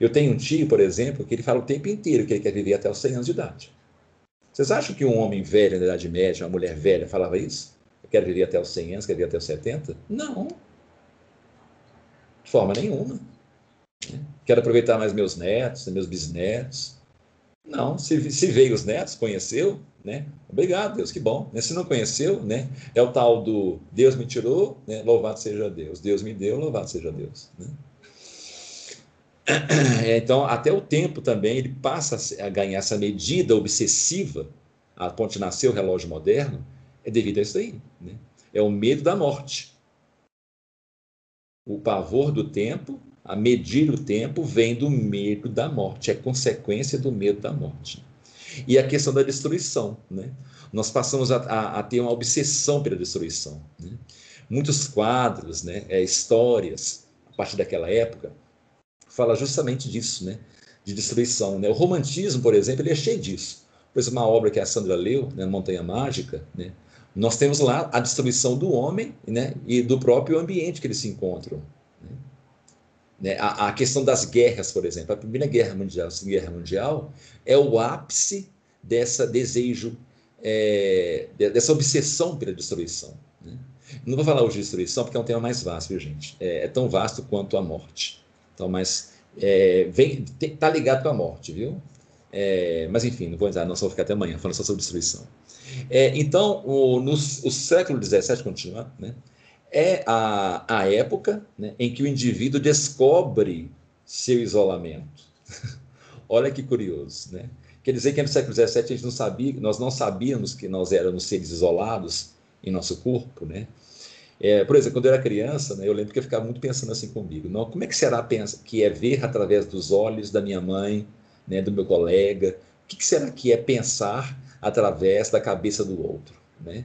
S1: Eu tenho um tio, por exemplo, que ele fala o tempo inteiro que ele quer viver até os 100 anos de idade. Vocês acham que um homem velho na Idade Média, uma mulher velha, falava isso? Eu quero viver até os 100 anos, quero viver até os 70? Não. De forma nenhuma. Quero aproveitar mais meus netos, meus bisnetos. Não, se, se veio os netos, conheceu, né? Obrigado, Deus, que bom. Se não conheceu, né? É o tal do Deus me tirou, né? louvado seja Deus. Deus me deu, louvado seja Deus. Né? Então, até o tempo também, ele passa a ganhar essa medida obsessiva, a ponto de nascer o relógio moderno, é devido a isso aí. Né? É o medo da morte. O pavor do tempo, a medir o tempo, vem do medo da morte, é consequência do medo da morte. E a questão da destruição. Né? Nós passamos a, a, a ter uma obsessão pela destruição. Né? Muitos quadros, né, é, histórias, a partir daquela época, fala justamente disso, né? de destruição. Né? O romantismo, por exemplo, ele é cheio disso. Exemplo, uma obra que a Sandra leu, né, Montanha Mágica, né? nós temos lá a destruição do homem né? e do próprio ambiente que eles se encontram. Né? A, a, questão das guerras, por exemplo, a Primeira Guerra Mundial, a Segunda Guerra Mundial, é o ápice dessa desejo, é, dessa obsessão pela destruição. Né? Não vou falar hoje de destruição porque é um tema mais vasto, viu, gente? É, é tão vasto quanto a morte. Então, mas é, vem, tá ligado a morte, viu? É, mas enfim, não vou entrar, não só ficar até amanhã falando só sobre destruição. É, então, o, no o século XVII, continua, né, é a, a época né, em que o indivíduo descobre seu isolamento. Olha que curioso, né? Quer dizer que no século XVII a gente não sabia, nós não sabíamos que nós éramos seres isolados em nosso corpo, né? É, por exemplo, quando eu era criança, né, eu lembro que eu ficava muito pensando assim comigo: não, como é que será que é ver através dos olhos da minha mãe, né, do meu colega? O que, que será que é pensar através da cabeça do outro? Né?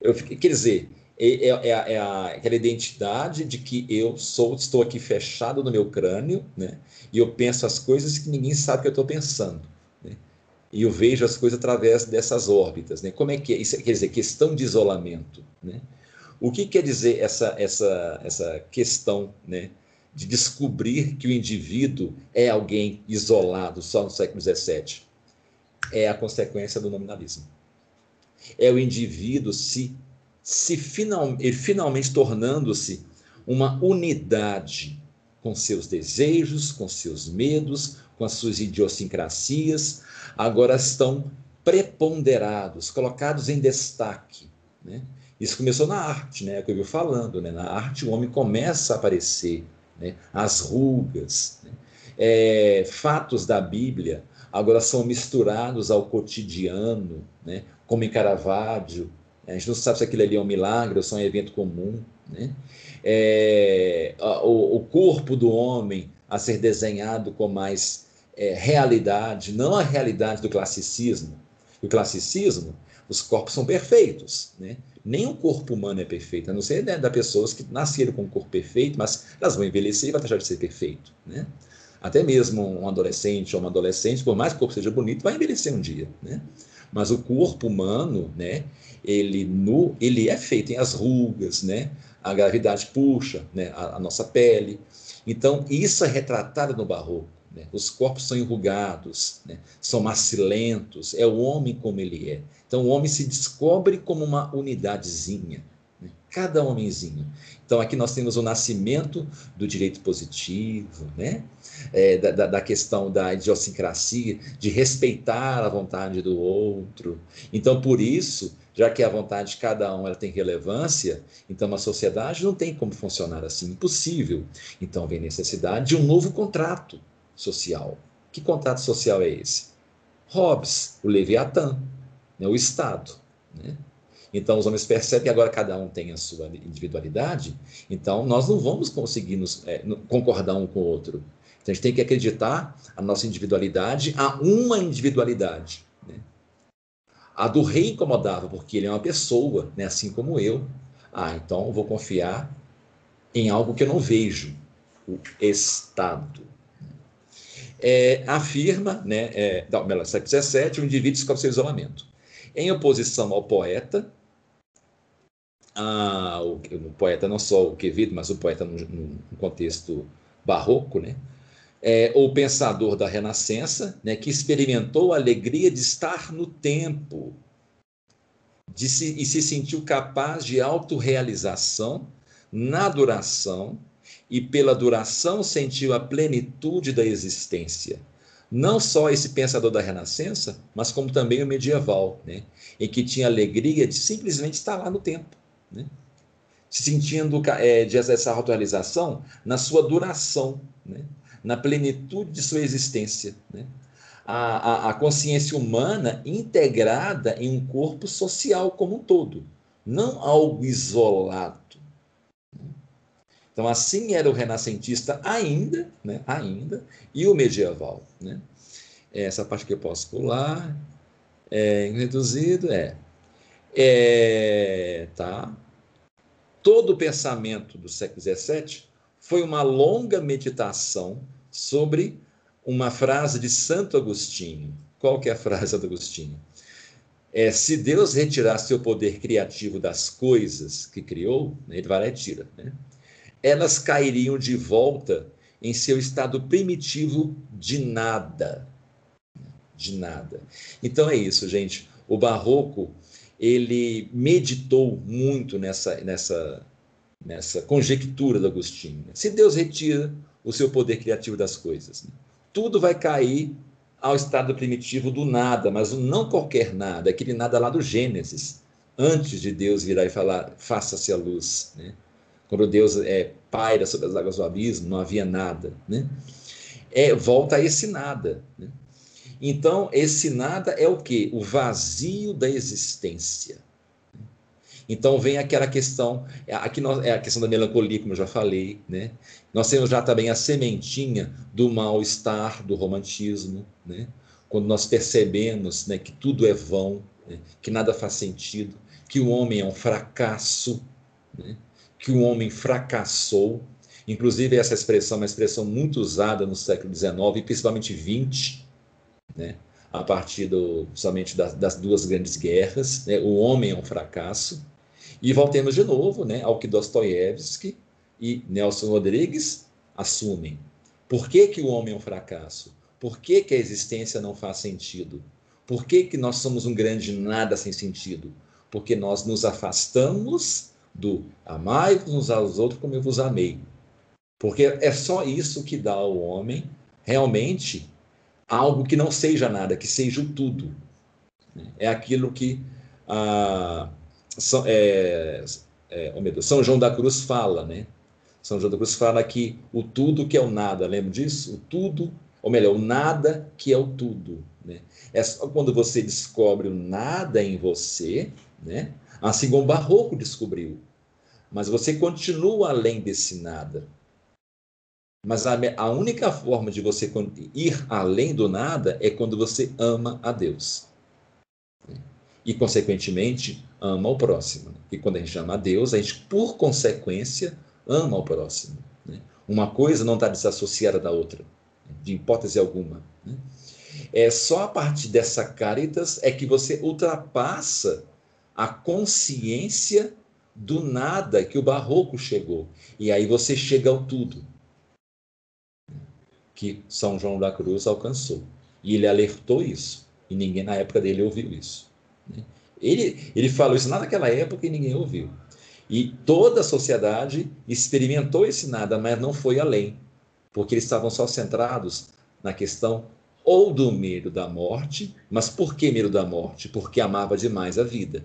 S1: Eu, quer dizer, é, é, é, é a, aquela identidade de que eu sou, estou aqui fechado no meu crânio, né? E eu penso as coisas que ninguém sabe que eu estou pensando. Né? E eu vejo as coisas através dessas órbitas, né? Como é que é? Isso quer dizer questão de isolamento, né? O que quer dizer essa, essa, essa questão né, de descobrir que o indivíduo é alguém isolado só no século XVII? É a consequência do nominalismo. É o indivíduo se, se final, ele finalmente tornando-se uma unidade com seus desejos, com seus medos, com as suas idiosincrasias, agora estão preponderados, colocados em destaque. Né? Isso começou na arte, né? É o que eu falando, né? Na arte o homem começa a aparecer, né? As rugas, né? é, fatos da Bíblia agora são misturados ao cotidiano, né? Como em Caravaggio, a gente não sabe se aquilo ali é um milagre ou só um evento comum, né? É, o, o, corpo do homem a ser desenhado com mais é, realidade, não a realidade do classicismo. O classicismo, os corpos são perfeitos, né? Nem o corpo humano é perfeito, a não ser né, da pessoas que nasceram com um corpo perfeito, mas elas vão envelhecer e vai deixar de ser perfeito. Né? Até mesmo um adolescente ou uma adolescente, por mais que o corpo seja bonito, vai envelhecer um dia. Né? Mas o corpo humano, né, ele, no, ele é feito em as rugas, né? a gravidade puxa né, a, a nossa pele. Então, isso é retratado no barroco. Né? Os corpos são enrugados, né? são macilentos, é o homem como ele é. Então o homem se descobre como uma unidadezinha, né? cada homenzinho. Então aqui nós temos o nascimento do direito positivo, né? É, da, da, questão da idiosincrasia, de respeitar a vontade do outro. Então por isso, já que a vontade de cada um ela tem relevância, então a sociedade não tem como funcionar assim, impossível. Então vem necessidade de um novo contrato social. Que contrato social é esse? Hobbes, o Leviatã, né, o Estado. Né? Então, os homens percebem que agora cada um tem a sua individualidade, então nós não vamos conseguir nos, é, concordar um com o outro. Então, a gente tem que acreditar a nossa individualidade a uma individualidade. Né? A do rei incomodava, porque ele é uma pessoa, né, assim como eu. Ah, então eu vou confiar em algo que eu não vejo, o Estado. É, afirma, né, é, não, 17, o indivíduo escolhe seu isolamento. Em oposição ao poeta, a, o, o, poeta não só o Quevedo, mas o poeta no, no contexto barroco, né, é, o pensador da Renascença, né, que experimentou a alegria de estar no tempo de se, e se sentiu capaz de autorrealização na duração e pela duração sentiu a plenitude da existência. Não só esse pensador da Renascença, mas como também o medieval, né, em que tinha alegria de simplesmente estar lá no tempo, né, se sentindo é, de essa autorrealização na sua duração, né, na plenitude de sua existência. Né? A, a, a, consciência humana integrada em um corpo social como um todo, não algo isolado. Então, assim era o renascentista ainda, né? ainda, e o medieval. Né? Essa parte que eu posso pular, é, reduzido, é, é tá? Todo o pensamento do século XVII foi uma longa meditação sobre uma frase de Santo Agostinho. Qual que é a frase do Agostinho? É, se Deus retirar seu poder criativo das coisas que criou, né, ele vai lá e tira, né? Elas cairiam de volta em seu estado primitivo de nada. De nada. Então é isso, gente. O barroco, ele meditou muito nessa, nessa, nessa conjectura do Agostinho. Né? Se Deus retira o seu poder criativo das coisas, né? tudo vai cair ao estado primitivo do nada, mas não qualquer nada, aquele nada lá do Gênesis, antes de Deus virar e falar, faça-se a luz. Né? Quando Deus é, paira sobre as águas do abismo, não havia nada. Né? É, volta a esse nada. Né? Então, esse nada é o que? O vazio da existência. Então vem aquela questão, é, aqui nós, é a questão da melancolia, como eu já falei, né? Nós temos já também a sementinha do mal-estar, do romantismo, né? Quando nós percebemos né, que tudo é vão, né? que nada faz sentido, que o homem é um fracasso, né? Que o homem fracassou. Inclusive, essa expressão é uma expressão muito usada no século XIX e principalmente XX, né? a partir do, somente das, das duas grandes guerras. Né? O homem é um fracasso. E voltemos de novo né, ao que Dostoiévski e Nelson Rodrigues assumem. Por que, que o homem é um fracasso? Por que, que a existência não faz sentido? Por que, que nós somos um grande nada sem sentido? Porque nós nos afastamos do amai-vos uns aos outros como eu vos amei. Porque é só isso que dá ao homem realmente algo que não seja nada, que seja o tudo. É aquilo que ah, são, é, é, oh Deus, São João da Cruz fala, né? São João da Cruz fala que o tudo que é o nada, lembra disso? O tudo, ou melhor, o nada que é o tudo. Né? É só quando você descobre o nada em você, né? assim como Barroco descobriu. Mas você continua além desse nada. Mas a, a única forma de você ir além do nada é quando você ama a Deus. E, consequentemente, ama o próximo. E quando a gente ama a Deus, a gente, por consequência, ama o próximo. Né? Uma coisa não está desassociada da outra, de hipótese alguma. Né? É só a partir dessa caritas é que você ultrapassa a consciência do nada que o barroco chegou. E aí você chega ao tudo que São João da Cruz alcançou. E ele alertou isso. E ninguém na época dele ouviu isso. Né? Ele, ele falou isso naquela época e ninguém ouviu. E toda a sociedade experimentou esse nada, mas não foi além, porque eles estavam só centrados na questão ou do medo da morte, mas por que medo da morte? Porque amava demais a vida.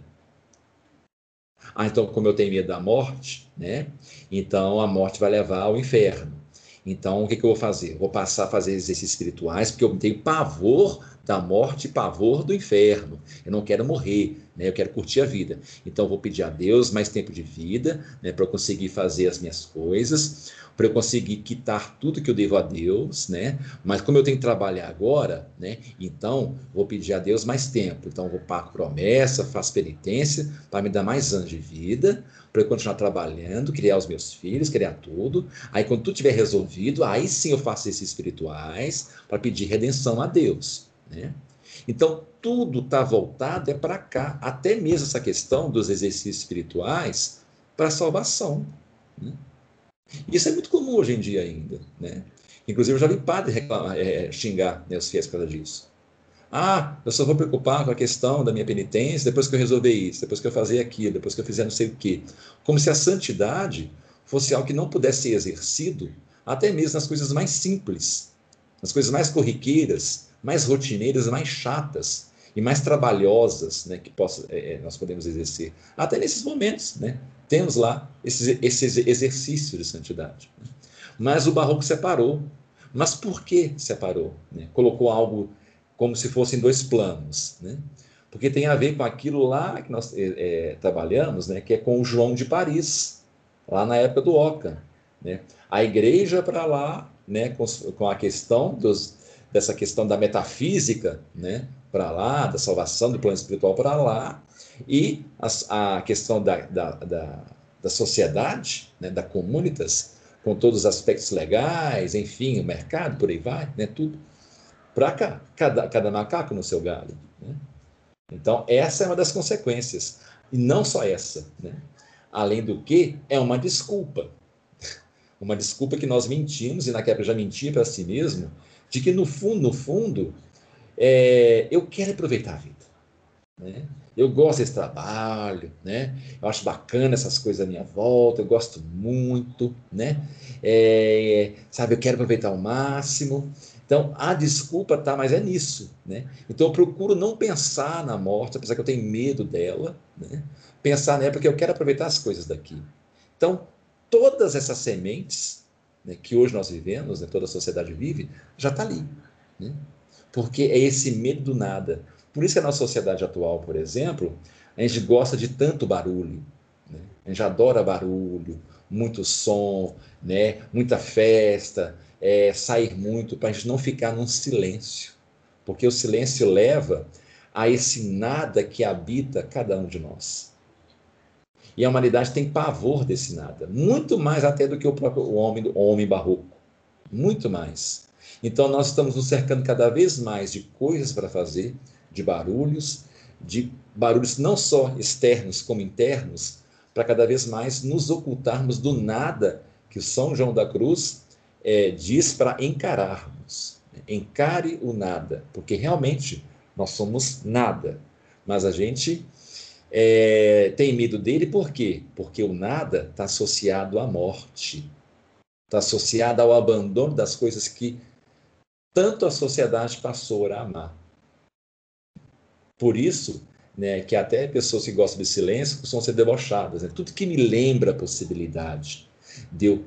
S1: Ah, então, como eu tenho medo da morte, né? Então a morte vai levar ao inferno. Então, o que, que eu vou fazer? Vou passar a fazer exercícios espirituais, porque eu tenho pavor da morte e pavor do inferno. Eu não quero morrer, né? eu quero curtir a vida. Então, vou pedir a Deus mais tempo de vida né? para eu conseguir fazer as minhas coisas, para eu conseguir quitar tudo que eu devo a Deus, né? Mas como eu tenho que trabalhar agora, né? Então, vou pedir a Deus mais tempo. Então, vou pago promessa, faço penitência para me dar mais anos de vida, para eu continuar trabalhando, criar os meus filhos, criar tudo. Aí, quando tudo estiver resolvido, aí sim eu faço esses espirituais para pedir redenção a Deus. Né? Então, tudo está voltado é para cá, até mesmo essa questão dos exercícios espirituais para salvação. Né? Isso é muito comum hoje em dia ainda. Né? Inclusive, eu já vi padre reclamar, é, xingar né, os fiéis por causa disso. Ah, eu só vou preocupar com a questão da minha penitência depois que eu resolver isso, depois que eu fazer aquilo, depois que eu fizer não sei o quê. Como se a santidade fosse algo que não pudesse ser exercido até mesmo nas coisas mais simples, nas coisas mais corriqueiras, mais rotineiras, mais chatas e mais trabalhosas né, que possa, é, é, nós podemos exercer. Até nesses momentos, né, temos lá esses, esses exercícios de santidade. Né? Mas o barroco separou. Mas por que separou? Né? Colocou algo como se fossem dois planos. Né? Porque tem a ver com aquilo lá que nós é, é, trabalhamos, né, que é com o João de Paris, lá na época do Oca. Né? A igreja para lá, né, com, com a questão dos, dessa questão da metafísica, né, para lá, da salvação do plano espiritual para lá, e a, a questão da, da, da, da sociedade, né, da comunitas, com todos os aspectos legais, enfim, o mercado, por aí vai, né, tudo, para cá, cada, cada macaco no seu galho. Né? Então, essa é uma das consequências, e não só essa, né? além do que, é uma desculpa, uma desculpa que nós mentimos, e naquela já mentia para si mesmo, de que no fundo, no fundo, é, eu quero aproveitar a vida. Né? Eu gosto desse trabalho, né? Eu acho bacana essas coisas à minha volta, eu gosto muito, né? É, sabe, eu quero aproveitar ao máximo. Então, a desculpa tá, mas é nisso, né? Então, eu procuro não pensar na morte, apesar que eu tenho medo dela, né? Pensar nela porque eu quero aproveitar as coisas daqui. Então, todas essas sementes né, que hoje nós vivemos, né, toda a sociedade vive, já está ali. Né? Porque é esse medo do nada. Por isso que a nossa sociedade atual, por exemplo, a gente gosta de tanto barulho. Né? A gente adora barulho, muito som, né? muita festa, é, sair muito, para a gente não ficar num silêncio. Porque o silêncio leva a esse nada que habita cada um de nós. E a humanidade tem pavor desse nada, muito mais até do que o próprio homem, o homem barroco. Muito mais. Então nós estamos nos cercando cada vez mais de coisas para fazer, de barulhos, de barulhos não só externos como internos, para cada vez mais nos ocultarmos do nada que São João da Cruz é, diz para encararmos. Encare o nada, porque realmente nós somos nada, mas a gente é, tem medo dele por quê? Porque o nada está associado à morte, está associado ao abandono das coisas que tanto a sociedade passou a amar. Por isso, né, que até pessoas que gostam de silêncio costumam ser debochadas. Né? Tudo que me lembra a possibilidade de eu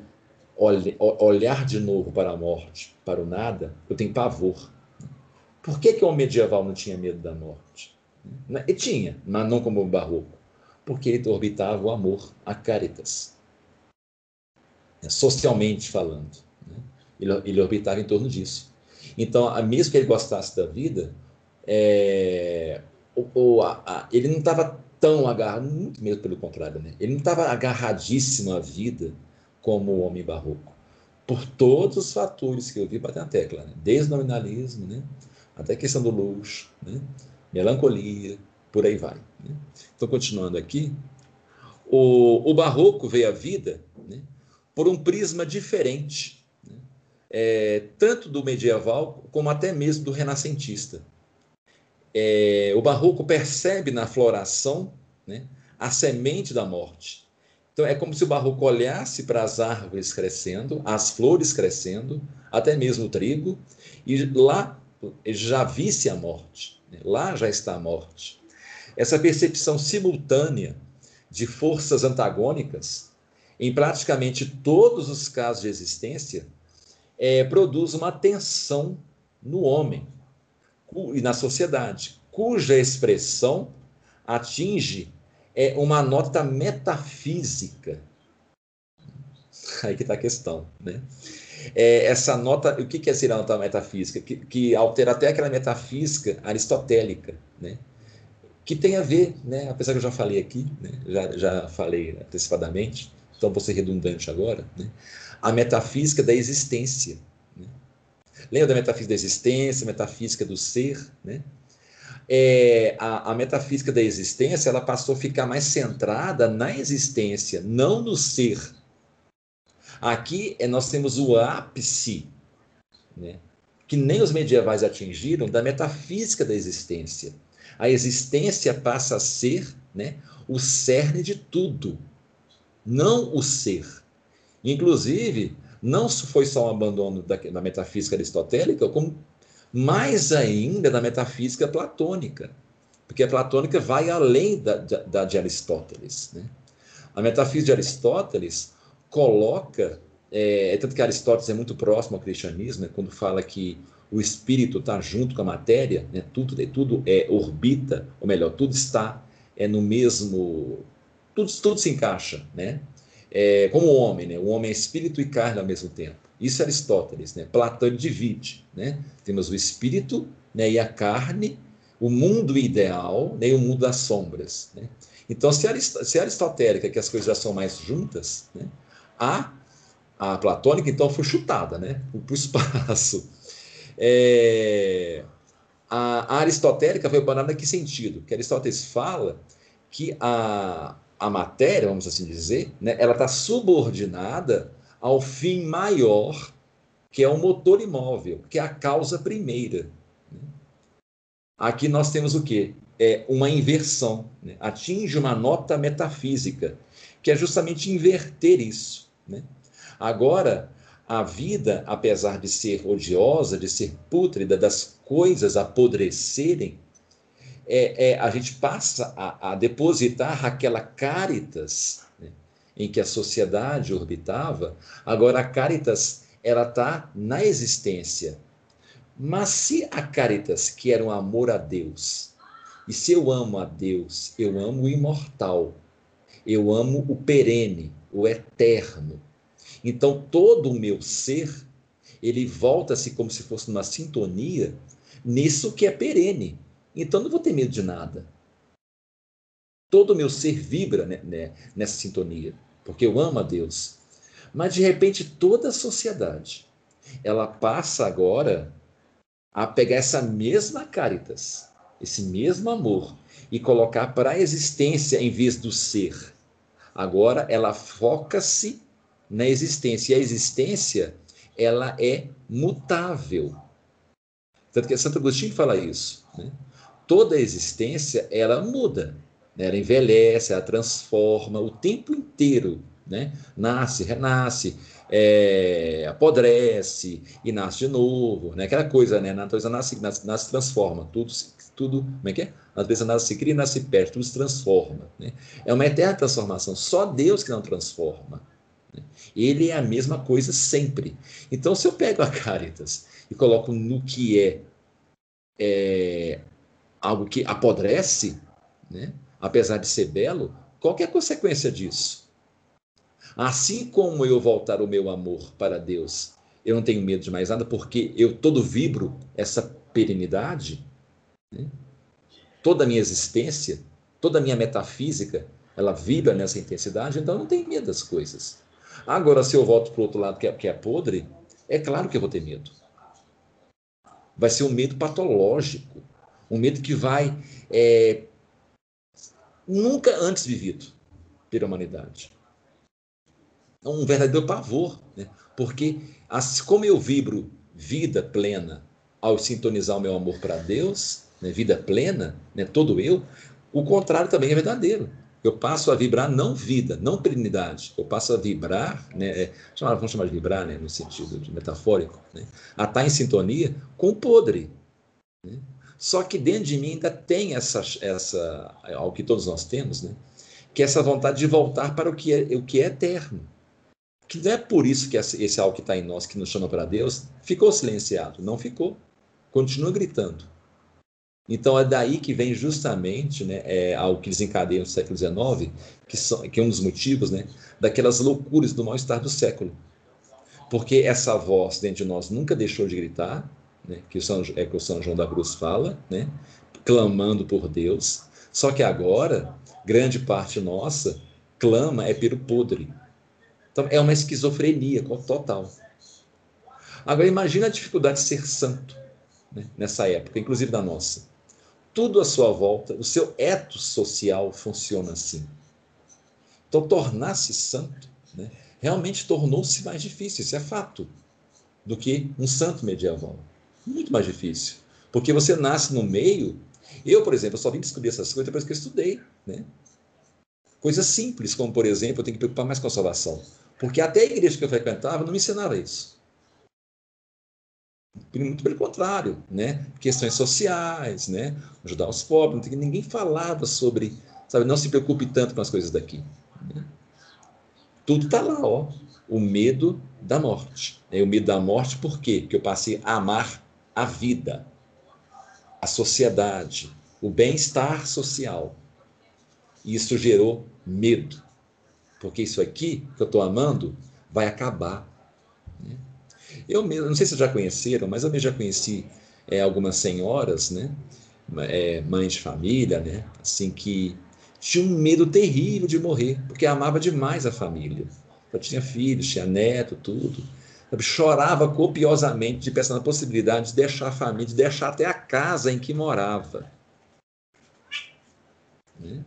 S1: olhar de novo para a morte, para o nada, eu tenho pavor. Por que, que o medieval não tinha medo da morte? Né? E tinha, mas não como o barroco, porque ele orbitava o amor, a caritas, né? socialmente falando. Né? Ele, ele, orbitava em torno disso. Então, mesmo que ele gostasse da vida, é, a, a, ele não estava tão agarrado, muito mesmo pelo contrário, né? ele não estava agarradíssimo à vida como o homem barroco, por todos os fatores que eu vi bater na tecla, né? desde o nominalismo, né? até a questão do luxo, né? melancolia, por aí vai. Né? Então, continuando aqui, o, o, barroco veio à vida né, por um prisma diferente, né, é, tanto do medieval como até mesmo do renascentista. É, o barroco percebe na floração né, a semente da morte. Então, é como se o barroco olhasse para as árvores crescendo, as flores crescendo, até mesmo o trigo, e lá já visse a morte. Lá já está a morte. Essa percepção simultânea de forças antagônicas, em praticamente todos os casos de existência, é, produz uma tensão no homem. E na sociedade, cuja expressão atinge é uma nota metafísica. Aí que está a questão, né? É, essa nota, o que quer ser a nota metafísica? Que, que, altera até aquela metafísica aristotélica, né? Que tem a ver, né? Apesar que eu já falei aqui, né? já, já falei antecipadamente, então vou ser redundante agora, né? A metafísica da existência. Lembra da metafísica da existência, metafísica do ser, né? é, a, a, metafísica da existência ela passou a ficar mais centrada na existência, não no ser. Aqui é, nós temos o ápice, né, que nem os medievais atingiram, da metafísica da existência. A existência passa a ser né, o cerne de tudo, não o ser. Inclusive, não foi só um abandono da, da metafísica aristotélica, como mais ainda da metafísica platônica, porque a platônica vai além da, da, de Aristóteles. Né? A metafísica de Aristóteles coloca, é, é, tanto que Aristóteles é muito próximo ao cristianismo, né, quando fala que o espírito está junto com a matéria, né, tudo, tudo é orbita, ou melhor, tudo está é no mesmo, tudo, tudo se encaixa, né? É, como homem, né? O homem é espírito e carne ao mesmo tempo. Isso é Aristóteles, né? Platão divide, né? Temos o espírito, né, e a carne, o mundo ideal, né, e o mundo das sombras, né? Então, se, Arist se a aristotélica, que as coisas já são mais juntas, né, a, a platônica, então, foi chutada, né, para o espaço. É, a, a, aristotélica foi banada em que sentido? Que Aristóteles fala que a, a matéria, vamos assim dizer, né, ela está subordinada ao fim maior, que é o motor imóvel, que é a causa primeira. Aqui nós temos o quê? É uma inversão, né? atinge uma nota metafísica, que é justamente inverter isso. Né? Agora, a vida, apesar de ser odiosa, de ser pútrida, das coisas apodrecerem, é, é, a gente passa a, a depositar aquela caritas em que a sociedade orbitava, agora a Caritas ela está na existência. Mas se a Caritas, que era um amor a Deus, e se eu amo a Deus, eu amo o imortal, eu amo o perene, o eterno. Então todo o meu ser, ele volta-se como se fosse uma sintonia nisso que é perene. Então não vou ter medo de nada. Todo o meu ser vibra né, né, nessa sintonia porque eu amo a Deus. Mas de repente toda a sociedade ela passa agora a pegar essa mesma caritas, esse mesmo amor e colocar para a existência em vez do ser. Agora ela foca-se na existência e a existência ela é mutável. Tanto que Santo Agostinho fala isso. Né? Toda a existência ela muda. Né? Ela envelhece, ela transforma o tempo inteiro. Né? Nasce, renasce, é, apodrece e nasce de novo. Né? Aquela coisa, né? a natureza nasce, nasce, nasce transforma. Tudo, tudo, como é que é? A natureza nasce, se cria, nasce perde, tudo se transforma. Né? É uma eterna transformação. Só Deus que não transforma. Né? Ele é a mesma coisa sempre. Então, se eu pego a Caritas e coloco no que é, é algo que apodrece, né? apesar de ser belo, qual é a consequência disso? Assim como eu voltar o meu amor para Deus, eu não tenho medo de mais nada, porque eu todo vibro essa perenidade, né? toda a minha existência, toda a minha metafísica, ela vibra nessa intensidade, então eu não tenho medo das coisas. Agora, se eu volto para o outro lado, que é, que é podre, é claro que eu vou ter medo. Vai ser um medo patológico, um medo que vai é, nunca antes vivido pela humanidade. É um verdadeiro pavor, né? porque assim como eu vibro vida plena ao sintonizar o meu amor para Deus, né? vida plena, né? todo eu, o contrário também é verdadeiro. Eu passo a vibrar não vida, não plenidade. Eu passo a vibrar, né, é, vamos chamar de vibrar, né, no sentido metafórico, né, a estar em sintonia com o podre. Né? Só que dentro de mim ainda tem essa, essa algo que todos nós temos, né? que é essa vontade de voltar para o que é, o que é eterno. Que não é por isso que esse algo que está em nós, que nos chama para Deus, ficou silenciado. Não ficou. Continua gritando. Então é daí que vem justamente né, é, algo que desencadeia no século XIX, que, são, que é um dos motivos né, daquelas loucuras do mal-estar do século. Porque essa voz dentro de nós nunca deixou de gritar, né, que São, é que o São João da Cruz fala, né, clamando por Deus. Só que agora, grande parte nossa clama é pelo podre. Então é uma esquizofrenia total. Agora imagina a dificuldade de ser santo né, nessa época, inclusive da nossa tudo à sua volta, o seu etos social funciona assim. Então, tornar-se santo né, realmente tornou-se mais difícil, isso é fato, do que um santo medieval. Muito mais difícil. Porque você nasce no meio. Eu, por exemplo, só vim descobrir essas coisas depois que eu estudei. Né? Coisas simples, como, por exemplo, eu tenho que preocupar mais com a salvação. Porque até a igreja que eu frequentava não me ensinava isso. Muito pelo contrário, né? Questões sociais, né? Ajudar os pobres, ninguém falava sobre, sabe? Não se preocupe tanto com as coisas daqui. Né? Tudo está lá, ó. O medo da morte. É o medo da morte por quê? Porque eu passei a amar a vida, a sociedade, o bem-estar social. E isso gerou medo. Porque isso aqui que eu estou amando vai acabar. Né? Eu mesmo, não sei se já conheceram, mas eu mesmo já conheci é, algumas senhoras, né? É, mães de família, né? Assim que tinham um medo terrível de morrer, porque amava demais a família. Eu tinha filhos, tinha neto, tudo. Chorava copiosamente de pensar na possibilidade de deixar a família, de deixar até a casa em que morava. Né?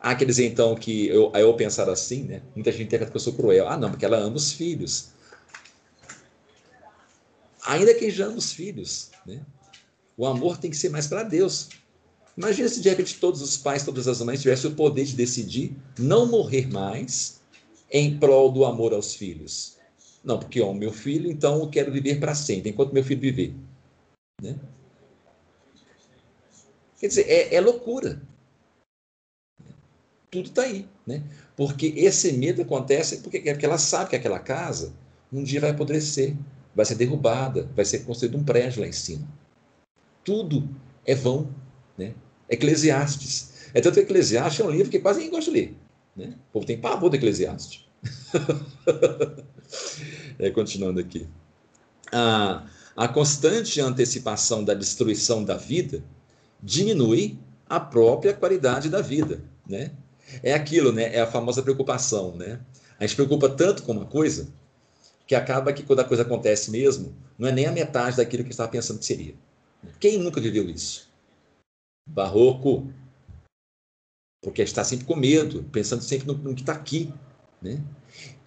S1: Há dizer, então, que eu, eu pensar assim, né? Muita gente interpreta que eu sou cruel. Ah, não, porque ela ama os filhos. Ainda quem já ama os filhos, né? O amor tem que ser mais para Deus. Imagina se de repente todos os pais, todas as mães tivessem o poder de decidir não morrer mais em prol do amor aos filhos. Não, porque ó, meu filho, então eu quero viver para sempre, enquanto meu filho viver. Né? Quer dizer, é, é loucura tudo está aí, né? Porque esse medo acontece porque, porque ela sabe que aquela casa um dia vai apodrecer, vai ser derrubada, vai ser construído um prédio lá em cima. Tudo é vão, né? Eclesiastes. É tanto que Eclesiastes é um livro que quase ninguém gosta de ler. Né? O povo tem pavor do Eclesiastes. é, continuando aqui. A, a constante antecipação da destruição da vida diminui a própria qualidade da vida. Né? É aquilo, né? É a famosa preocupação, né? A gente preocupa tanto com uma coisa que acaba que quando a coisa acontece mesmo, não é nem a metade daquilo que estava pensando que seria. Quem nunca viveu isso? Barroco. Porque está sempre com medo, pensando sempre no, no que está aqui, né?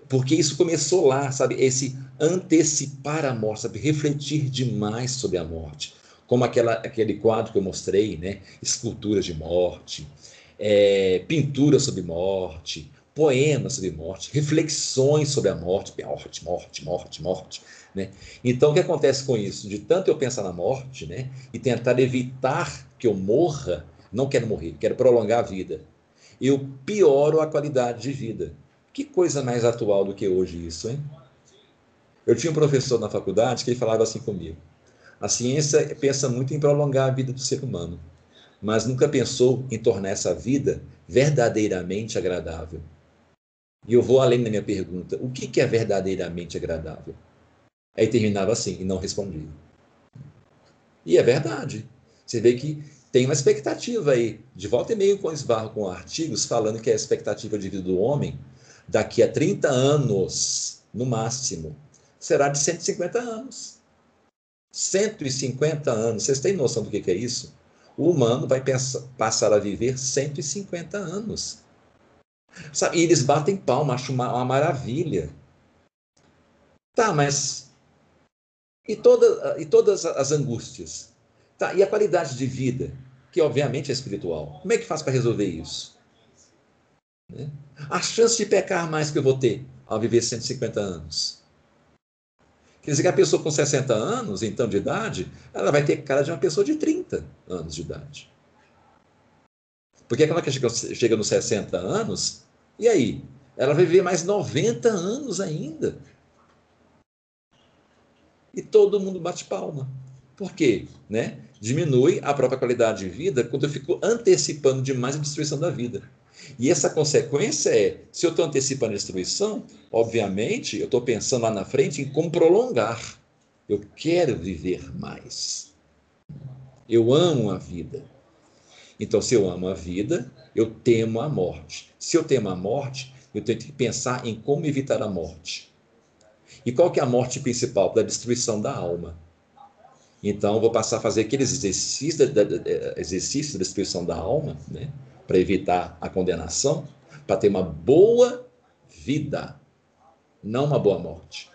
S1: Porque isso começou lá, sabe? Esse antecipar a morte, sabe? Refletir demais sobre a morte. Como aquela, aquele quadro que eu mostrei, né? Esculturas de morte, é, pintura sobre morte, poemas sobre morte, reflexões sobre a morte, morte, morte, morte, morte. Né? Então, o que acontece com isso? De tanto eu pensar na morte né, e tentar evitar que eu morra, não quero morrer, quero prolongar a vida, eu pioro a qualidade de vida. Que coisa mais atual do que hoje isso, hein? Eu tinha um professor na faculdade que ele falava assim comigo: a ciência pensa muito em prolongar a vida do ser humano mas nunca pensou em tornar essa vida verdadeiramente agradável. E eu vou além da minha pergunta: o que é verdadeiramente agradável? Aí terminava assim, e não respondia. E é verdade. Você vê que tem uma expectativa aí, de volta e meio com esbarro com artigos falando que a expectativa de vida do homem, daqui a 30 anos, no máximo, será de 150 anos. 150 anos. Vocês têm noção do que é isso? o humano vai passar a viver 150 anos. Sabe? E eles batem palma, acham uma, uma maravilha. Tá, mas. E, toda, e todas as angústias? Tá, e a qualidade de vida, que obviamente é espiritual? Como é que faz para resolver isso? Né? A chance de pecar mais que eu vou ter ao viver 150 anos. Quer dizer que a pessoa com 60 anos, então, de idade, ela vai ter cara de uma pessoa de 30 anos de idade. Porque aquela que chega nos 60 anos, e aí? Ela vai viver mais 90 anos ainda. E todo mundo bate palma. Por quê? Né? Diminui a própria qualidade de vida quando eu fico antecipando demais a destruição da vida. E essa consequência é, se eu estou antecipando a destruição, obviamente eu estou pensando lá na frente em como prolongar. Eu quero viver mais. Eu amo a vida. Então, se eu amo a vida, eu temo a morte. Se eu temo a morte, eu tenho que pensar em como evitar a morte. E qual que é a morte principal? Da destruição da alma. Então, vou passar a fazer aqueles exercícios da, da, exercícios da destruição da alma, né? para evitar a condenação, para ter uma boa vida, não uma boa morte.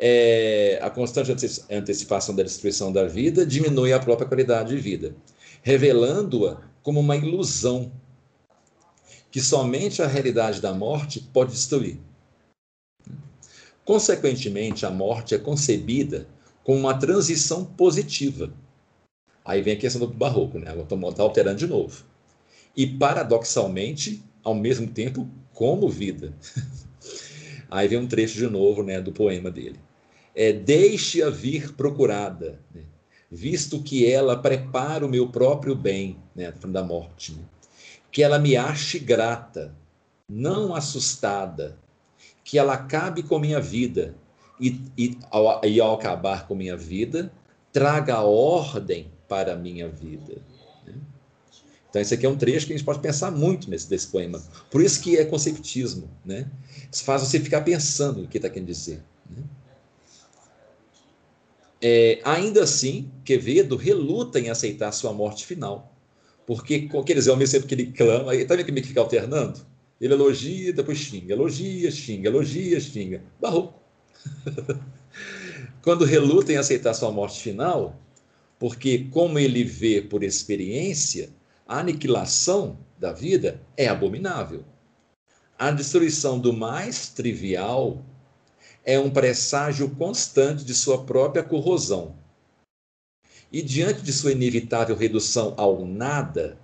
S1: É, a constante antecipação da destruição da vida diminui a própria qualidade de vida, revelando-a como uma ilusão que somente a realidade da morte pode destruir. Consequentemente, a morte é concebida como uma transição positiva. Aí vem a questão do barroco, né? Agora estou alterando de novo e, paradoxalmente, ao mesmo tempo, como vida. Aí vem um trecho de novo né, do poema dele. É, Deixe-a vir procurada, né, visto que ela prepara o meu próprio bem, né, da morte. Né, que ela me ache grata, não assustada, que ela acabe com minha vida e, e, ao, e ao acabar com minha vida, traga ordem para a minha vida. Então, esse aqui é um trecho que a gente pode pensar muito nesse desse poema. Por isso que é conceptismo, né? Isso faz você ficar pensando o que está querendo dizer. Né? É, ainda assim, Quevedo reluta em aceitar sua morte final. Porque, quer dizer, ao mesmo tempo que ele clama, ele tem que ficar alternando. Ele elogia, depois xinga, elogia, xinga, elogia, xinga. Barrou. Quando reluta em aceitar sua morte final, porque, como ele vê por experiência, a aniquilação da vida é abominável. A destruição do mais trivial é um presságio constante de sua própria corrosão. E diante de sua inevitável redução ao nada,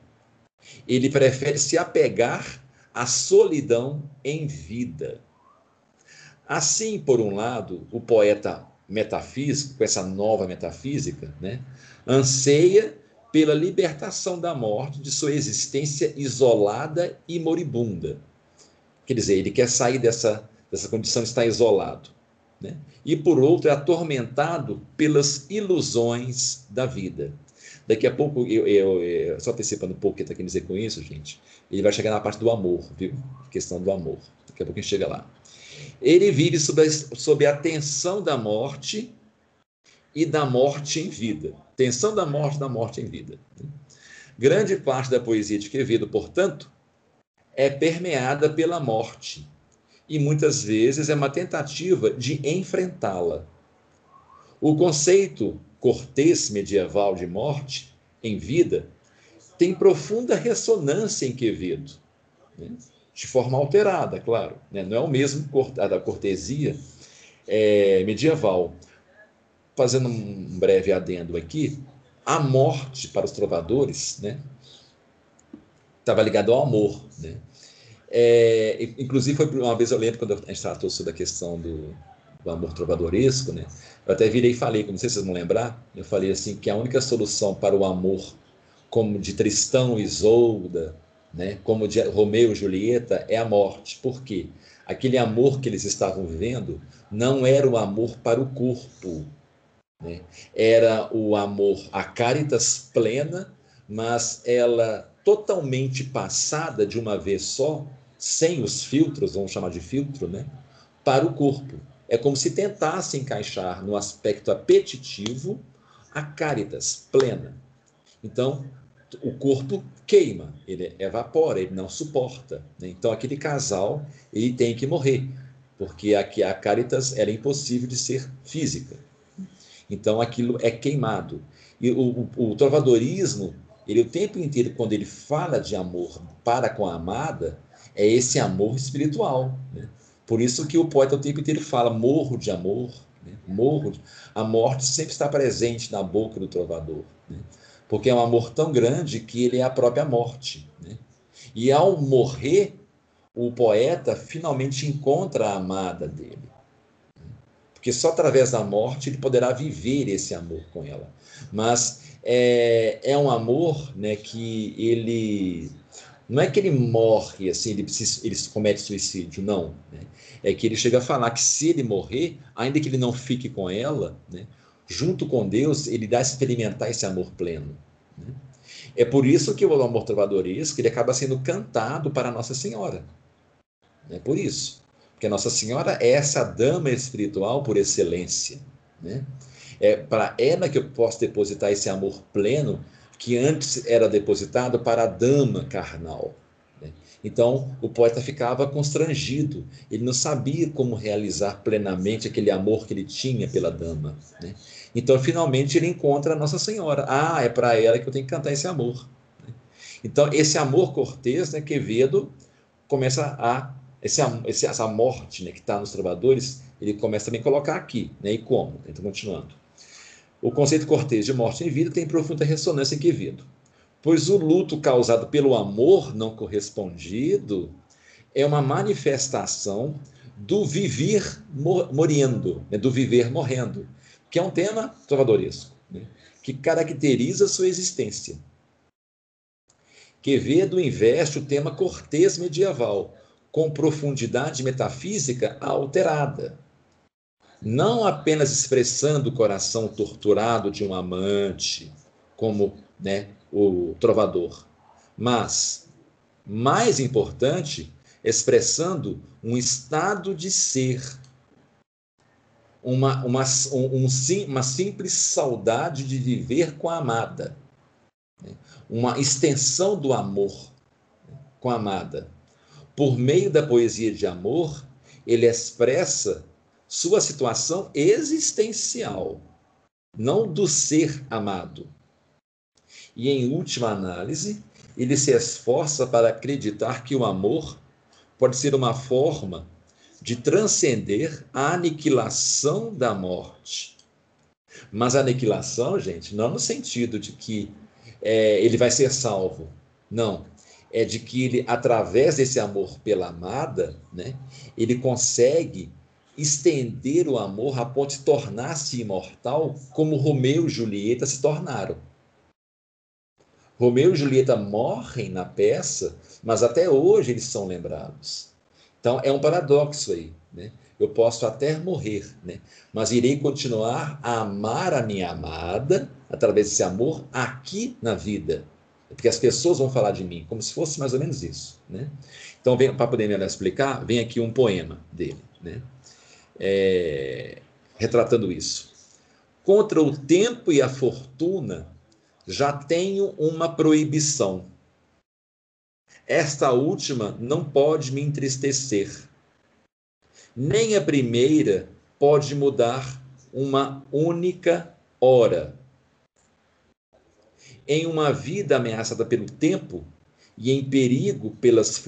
S1: ele prefere se apegar à solidão em vida. Assim, por um lado, o poeta metafísico, com essa nova metafísica, né, anseia pela libertação da morte de sua existência isolada e moribunda. Quer dizer, ele quer sair dessa, dessa condição de estar isolado. Né? E, por outro, é atormentado pelas ilusões da vida. Daqui a pouco, eu, eu, eu só antecipando um pouco o que está querendo dizer com isso, gente, ele vai chegar na parte do amor, viu? A questão do amor. Daqui a pouco a gente chega lá. Ele vive sob a, sob a tensão da morte e da morte em vida. Tensão da morte, da morte em vida. Grande parte da poesia de Quevedo, portanto, é permeada pela morte e muitas vezes é uma tentativa de enfrentá-la. O conceito cortês medieval de morte em vida tem profunda ressonância em Quevedo? De forma alterada, claro. Né? Não é o mesmo da cortesia é, medieval, fazendo um breve adendo aqui, a morte para os trovadores, né, estava ligado ao amor, né? É, inclusive foi uma vez eu lembro quando a gente tratou sobre a questão do, do amor trovadoresco, né? Eu até virei e falei, não sei se vocês vão lembrar, eu falei assim que a única solução para o amor como de Tristão e Isolda, né, como de Romeu e Julieta, é a morte. Por quê? Aquele amor que eles estavam vivendo não era o amor para o corpo, né? Era o amor, a caritas plena, mas ela totalmente passada de uma vez só, sem os filtros, vamos chamar de filtro, né? para o corpo. É como se tentasse encaixar no aspecto apetitivo a caritas plena. Então, o corpo queima, ele evapora, ele não suporta. Né? Então, aquele casal ele tem que morrer, porque aqui a caritas era impossível de ser física. Então aquilo é queimado. E o, o, o trovadorismo, ele o tempo inteiro, quando ele fala de amor para com a amada, é esse amor espiritual. Né? Por isso que o poeta o tempo inteiro fala morro de amor, né? morro. De... A morte sempre está presente na boca do trovador, né? Porque é um amor tão grande que ele é a própria morte. Né? E ao morrer, o poeta finalmente encontra a amada dele porque só através da morte ele poderá viver esse amor com ela. Mas é, é um amor né, que ele não é que ele morre assim, ele, ele comete suicídio, não. Né? É que ele chega a falar que se ele morrer, ainda que ele não fique com ela, né, junto com Deus, ele dá a experimentar esse amor pleno. Né? É por isso que o amor trovadoresco ele acaba sendo cantado para Nossa Senhora. É por isso. Porque Nossa Senhora é essa dama espiritual por excelência. Né? É para ela que eu posso depositar esse amor pleno que antes era depositado para a dama carnal. Então, o poeta ficava constrangido, ele não sabia como realizar plenamente aquele amor que ele tinha pela dama. Né? Então, finalmente, ele encontra a Nossa Senhora. Ah, é para ela que eu tenho que cantar esse amor. Né? Então, esse amor cortês, né, Quevedo começa a. Esse, esse, essa morte né, que está nos trovadores, ele começa também a colocar aqui. Né, e como? Então, continuando. O conceito cortês de morte em vida tem profunda ressonância em Quevedo, pois o luto causado pelo amor não correspondido é uma manifestação do viver morrendo, né, do viver morrendo, que é um tema trovadoresco, né, que caracteriza sua existência. Quevedo investe o tema cortês medieval, com profundidade metafísica alterada não apenas expressando o coração torturado de um amante, como né, o trovador, mas, mais importante, expressando um estado de ser, uma, uma, um, um, uma simples saudade de viver com a amada, né? uma extensão do amor com a amada. Por meio da poesia de amor, ele expressa sua situação existencial, não do ser amado. E, em última análise, ele se esforça para acreditar que o amor pode ser uma forma de transcender a aniquilação da morte. Mas a aniquilação, gente, não no sentido de que é, ele vai ser salvo. Não. É de que ele, através desse amor pela amada, né, ele consegue estender o amor a ponto de tornar-se imortal, como Romeu e Julieta se tornaram. Romeu e Julieta morrem na peça, mas até hoje eles são lembrados. Então é um paradoxo aí, né? Eu posso até morrer, né? Mas irei continuar a amar a minha amada através desse amor aqui na vida, porque as pessoas vão falar de mim como se fosse mais ou menos isso, né? Então, para poder melhor explicar, vem aqui um poema dele, né? é, retratando isso. Contra o tempo e a fortuna, já tenho uma proibição. Esta última não pode me entristecer. Nem a primeira pode mudar uma única hora. Em uma vida ameaçada pelo tempo e em perigo pelas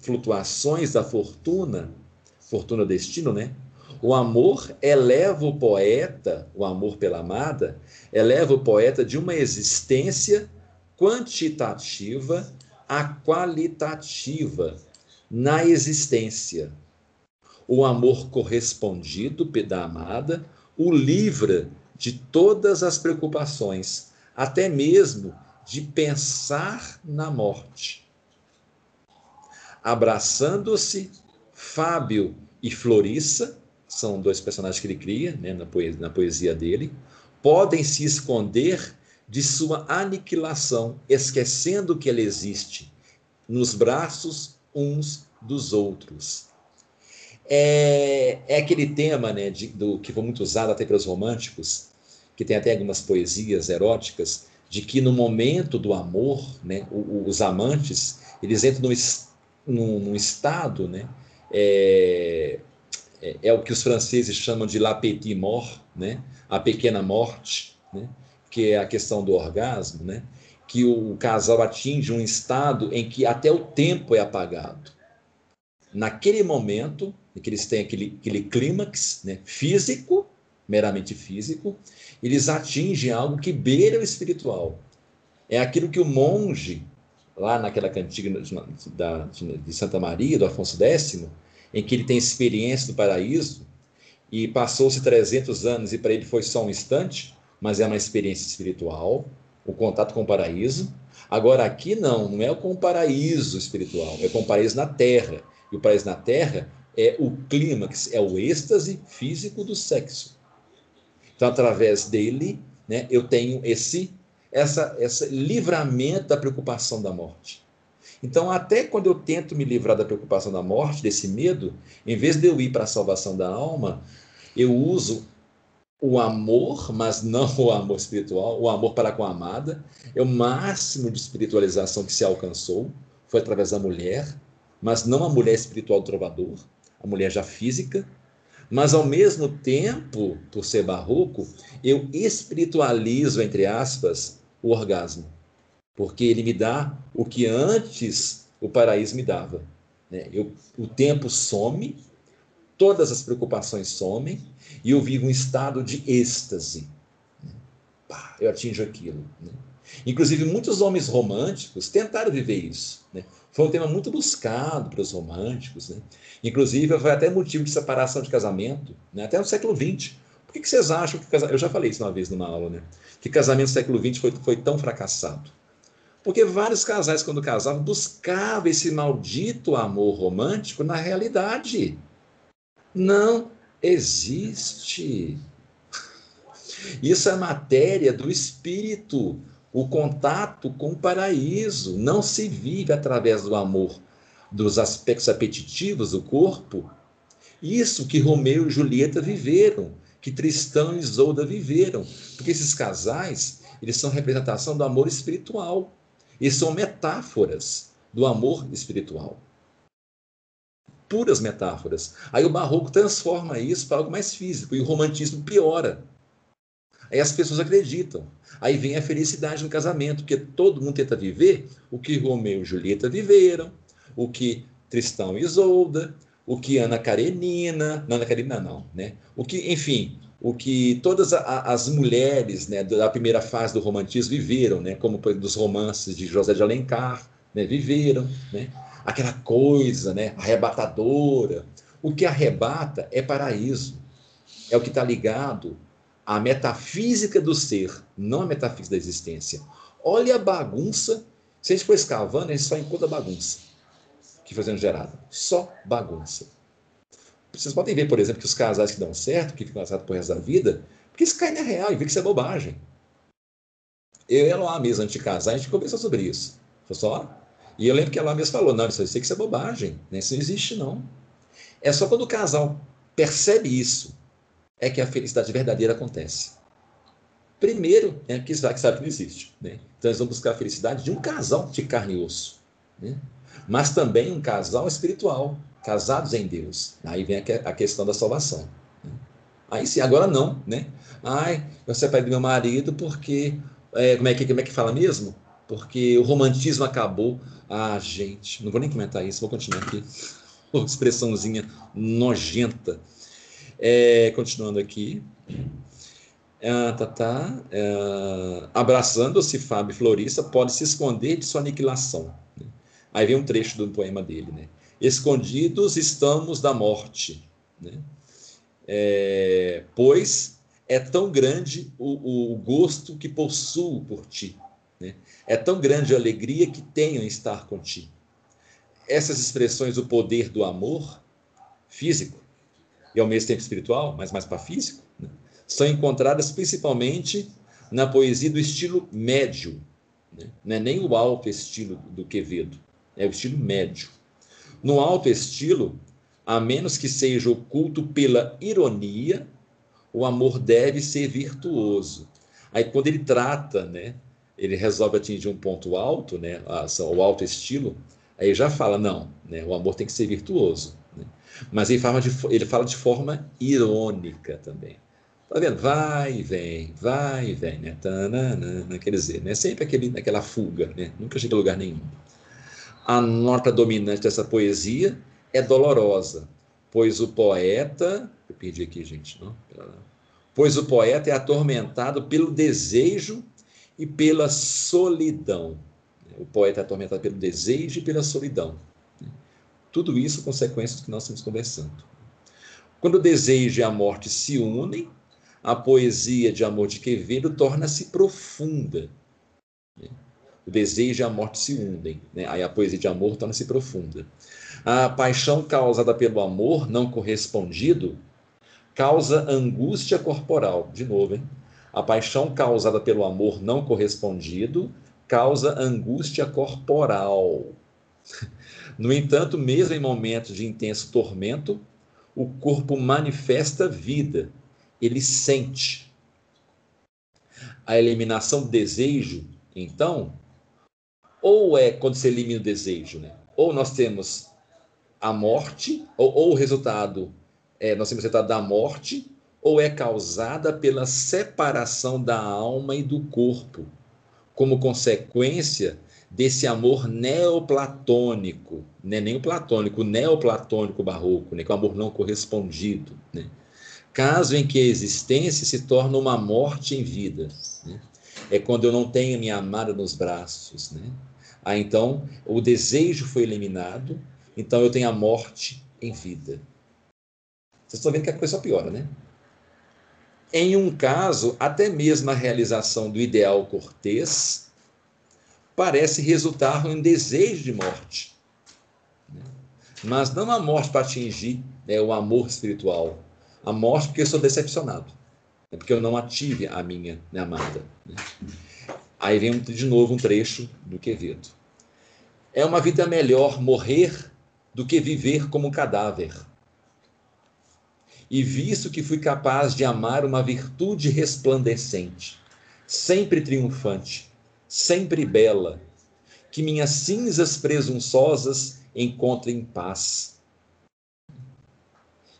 S1: flutuações da fortuna, fortuna destino, né? O amor eleva o poeta, o amor pela amada, eleva o poeta de uma existência quantitativa a qualitativa na existência. O amor correspondido da amada o livra de todas as preocupações, até mesmo de pensar na morte. Abraçando-se, Fábio e Florissa são dois personagens que ele cria né, na, poesia, na poesia dele, podem se esconder de sua aniquilação, esquecendo que ela existe, nos braços uns dos outros. É, é aquele tema né, de, do, que foi muito usado até pelos românticos, que tem até algumas poesias eróticas, de que no momento do amor, né, os amantes, eles entram num, num, estado né, é, é, é, o que os franceses chamam de la petite mort, né? a pequena morte, né? que é a questão do orgasmo, né? que o casal atinge um estado em que até o tempo é apagado. Naquele momento, em que eles têm aquele, aquele clímax né? físico, meramente físico, eles atingem algo que beira o espiritual. É aquilo que o monge, lá naquela cantiga de Santa Maria, do Afonso X, em que ele tem experiência do paraíso, e passou-se 300 anos e para ele foi só um instante, mas é uma experiência espiritual, o contato com o paraíso. Agora aqui não, não é com o paraíso espiritual, é com o paraíso na terra. E o paraíso na terra é o clímax, é o êxtase físico do sexo. Então, através dele, né, eu tenho esse, essa, esse livramento da preocupação da morte. Então, até quando eu tento me livrar da preocupação da morte, desse medo, em vez de eu ir para a salvação da alma, eu uso o amor, mas não o amor espiritual, o amor para com a amada, é o máximo de espiritualização que se alcançou, foi através da mulher, mas não a mulher espiritual do trovador, a mulher já física, mas ao mesmo tempo, por ser barroco, eu espiritualizo, entre aspas, o orgasmo, porque ele me dá o que antes o paraíso me dava. Né? Eu, o tempo some, todas as preocupações somem, e eu vivo um estado de êxtase. Né? Pá, eu atinjo aquilo. Né? Inclusive, muitos homens românticos tentaram viver isso. Né? Foi um tema muito buscado pelos românticos. Né? Inclusive, foi até motivo de separação de casamento, né? até no século XX. Por que, que vocês acham que casamento. Eu já falei isso uma vez numa aula, né? Que casamento no século XX foi, foi tão fracassado. Porque vários casais, quando casavam, buscavam esse maldito amor romântico na realidade. Não existe. Isso é matéria do espírito. O contato com o paraíso não se vive através do amor, dos aspectos apetitivos do corpo. Isso que Romeu e Julieta viveram, que Tristão e Isolda viveram, porque esses casais, eles são representação do amor espiritual. E são metáforas do amor espiritual. Puras metáforas. Aí o barroco transforma isso para algo mais físico e o romantismo piora. Aí as pessoas acreditam. Aí vem a felicidade no casamento, porque todo mundo tenta viver o que Romeu e Julieta viveram, o que Tristão e Isolda, o que Ana Karenina, não Ana Karenina não, né? O que, enfim, o que todas as mulheres, né, da primeira fase do romantismo viveram, né, como dos romances de José de Alencar, né, viveram, né? Aquela coisa, né, arrebatadora. O que arrebata é paraíso. É o que está ligado a metafísica do ser, não a metafísica da existência. Olha a bagunça. Se a gente for escavando, a gente só encontra bagunça que foi sendo gerada. Só bagunça. Vocês podem ver, por exemplo, que os casais que dão certo, que ficam casados por resto da vida, porque eles caem na real e vê que isso é bobagem. Eu e a Eloá mesmo, antes de casar, a gente conversou sobre isso. Foi só. E eu lembro que ela mesmo falou: não, isso, isso é bobagem, né? isso não existe, não. É só quando o casal percebe isso, é que a felicidade verdadeira acontece. Primeiro, é que sabe que não existe. Né? Então, eles vão buscar a felicidade de um casal de carne e osso. Né? Mas também um casal espiritual, casados em Deus. Aí vem a questão da salvação. Né? Aí sim, agora não, né? Ai, eu separei do meu marido porque. É, como, é que, como é que fala mesmo? Porque o romantismo acabou. Ah, gente, não vou nem comentar isso, vou continuar aqui. Expressãozinha nojenta. É, continuando aqui. É, tá, tá, é, Abraçando-se Fábio Florista, pode se esconder de sua aniquilação. Né? Aí vem um trecho do poema dele, né? Escondidos estamos da morte, né? É, pois é tão grande o, o, gosto que possuo por ti, né? É tão grande a alegria que tenho em estar contigo. Essas expressões, o poder do amor físico, e ao mesmo tempo espiritual, mas mais para físico, né? são encontradas principalmente na poesia do estilo médio, né? não é nem o alto estilo do Quevedo, é o estilo médio. No alto estilo, a menos que seja oculto pela ironia, o amor deve ser virtuoso. Aí quando ele trata, né, ele resolve atingir um ponto alto, né, o alto estilo, aí já fala não, né, o amor tem que ser virtuoso. Mas ele fala, de, ele fala de forma irônica também. Tá vendo? Vai e vem, vai e vem, né? Tanana, quer dizer, né? sempre aquele, aquela fuga, né? Nunca chega a lugar nenhum. A nota dominante dessa poesia é dolorosa, pois o poeta, eu perdi aqui, gente, não? Pois o poeta é atormentado pelo desejo e pela solidão. O poeta é atormentado pelo desejo e pela solidão. Tudo isso consequências que nós estamos conversando. Quando o desejo e a morte se unem, a poesia de amor de Quevedo torna-se profunda. O desejo e a morte se unem, né? aí a poesia de amor torna-se profunda. A paixão causada pelo amor não correspondido causa angústia corporal. De novo, hein? A paixão causada pelo amor não correspondido causa angústia corporal. No entanto, mesmo em momentos de intenso tormento, o corpo manifesta vida, ele sente. A eliminação do desejo, então, ou é quando se elimina o desejo, né? ou nós temos a morte, ou, ou o resultado, é, nós temos o resultado da morte, ou é causada pela separação da alma e do corpo, como consequência desse amor neoplatônico, né? nem o platônico, o neoplatônico barroco, né? que é o amor não correspondido. Né? Caso em que a existência se torna uma morte em vida. Né? É quando eu não tenho minha amada nos braços. Né? Ah, então, o desejo foi eliminado, então eu tenho a morte em vida. Vocês estão vendo que a coisa piora, né? Em um caso, até mesmo a realização do ideal cortês parece resultar em desejo de morte. Né? Mas não a morte para atingir né, o amor espiritual. A morte porque eu sou decepcionado. Né? Porque eu não ative a minha né, amada. Aí vem de novo um trecho do Quevedo. É uma vida melhor morrer do que viver como um cadáver. E visto que fui capaz de amar uma virtude resplandecente, sempre triunfante, sempre bela, que minhas cinzas presunçosas encontrem paz.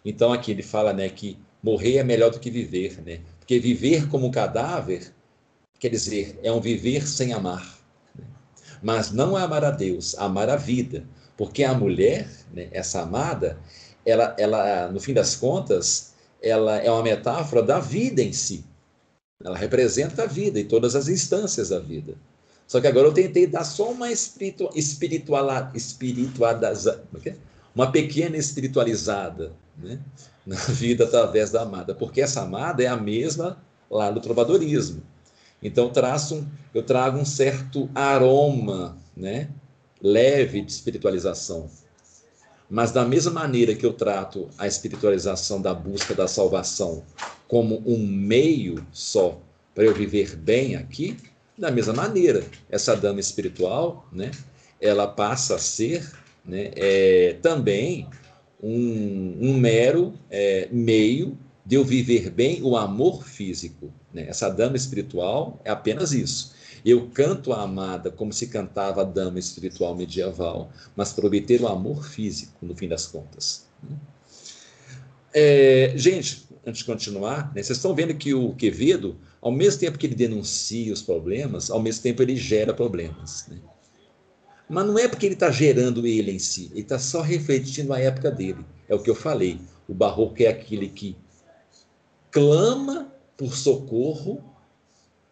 S1: Então aqui ele fala, né, que morrer é melhor do que viver, né? Porque viver como um cadáver quer dizer é um viver sem amar. Né? Mas não amar a Deus, amar a vida, porque a mulher, né, essa amada, ela, ela, no fim das contas, ela é uma metáfora da vida em si. Ela representa a vida e todas as instâncias da vida. Só que agora eu tentei dar só uma espiritu, espiritual, espiritualiza, é é? uma pequena espiritualizada né? na vida através da amada, porque essa amada é a mesma lá do trovadorismo. Então traço eu trago um certo aroma né? leve de espiritualização. Mas da mesma maneira que eu trato a espiritualização da busca da salvação como um meio só para eu viver bem aqui, da mesma maneira, essa dama espiritual, né, ela passa a ser né, é, também um, um mero é, meio de eu viver bem o amor físico. Né? Essa dama espiritual é apenas isso. Eu canto a amada como se cantava a dama espiritual medieval, mas para obter o amor físico, no fim das contas. É, gente, antes de continuar, né, vocês estão vendo que o Quevedo, ao mesmo tempo que ele denuncia os problemas, ao mesmo tempo ele gera problemas. Né? Mas não é porque ele está gerando ele em si, ele está só refletindo a época dele. É o que eu falei. O barroco é aquele que clama por socorro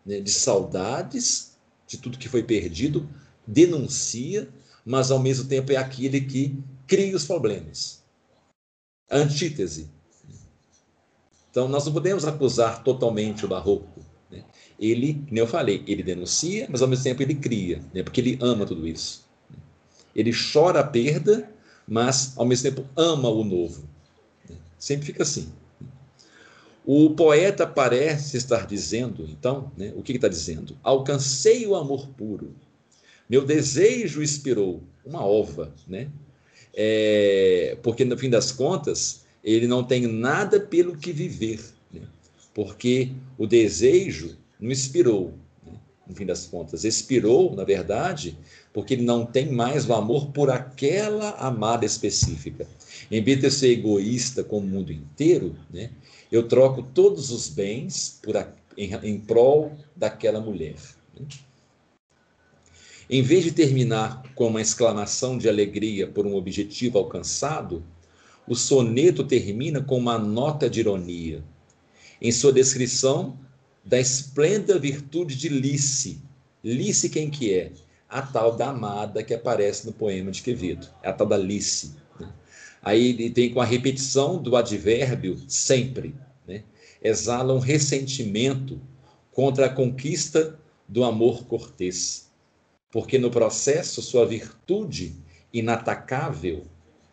S1: né, de saudades de tudo que foi perdido, denuncia, mas ao mesmo tempo é aquele que cria os problemas. Antítese. Então, nós não podemos acusar totalmente o barroco. Né? Ele, como eu falei, ele denuncia, mas ao mesmo tempo ele cria, né? porque ele ama tudo isso. Ele chora a perda, mas ao mesmo tempo ama o novo. Né? Sempre fica assim. O poeta parece estar dizendo, então, né, o que está dizendo? Alcancei o amor puro. Meu desejo inspirou uma ova, né? É, porque no fim das contas ele não tem nada pelo que viver, né? porque o desejo não inspirou, né? no fim das contas, expirou, na verdade, porque ele não tem mais o amor por aquela amada específica. Em vez de ser egoísta com o mundo inteiro, né? Eu troco todos os bens por a, em, em prol daquela mulher. Em vez de terminar com uma exclamação de alegria por um objetivo alcançado, o soneto termina com uma nota de ironia. Em sua descrição da esplêndida virtude de Lice. Lice quem que é? A tal da amada que aparece no poema de Quevedo. É a tal da Lice. Aí ele tem com a repetição do advérbio sempre, né? exala um ressentimento contra a conquista do amor cortês, porque no processo sua virtude inatacável,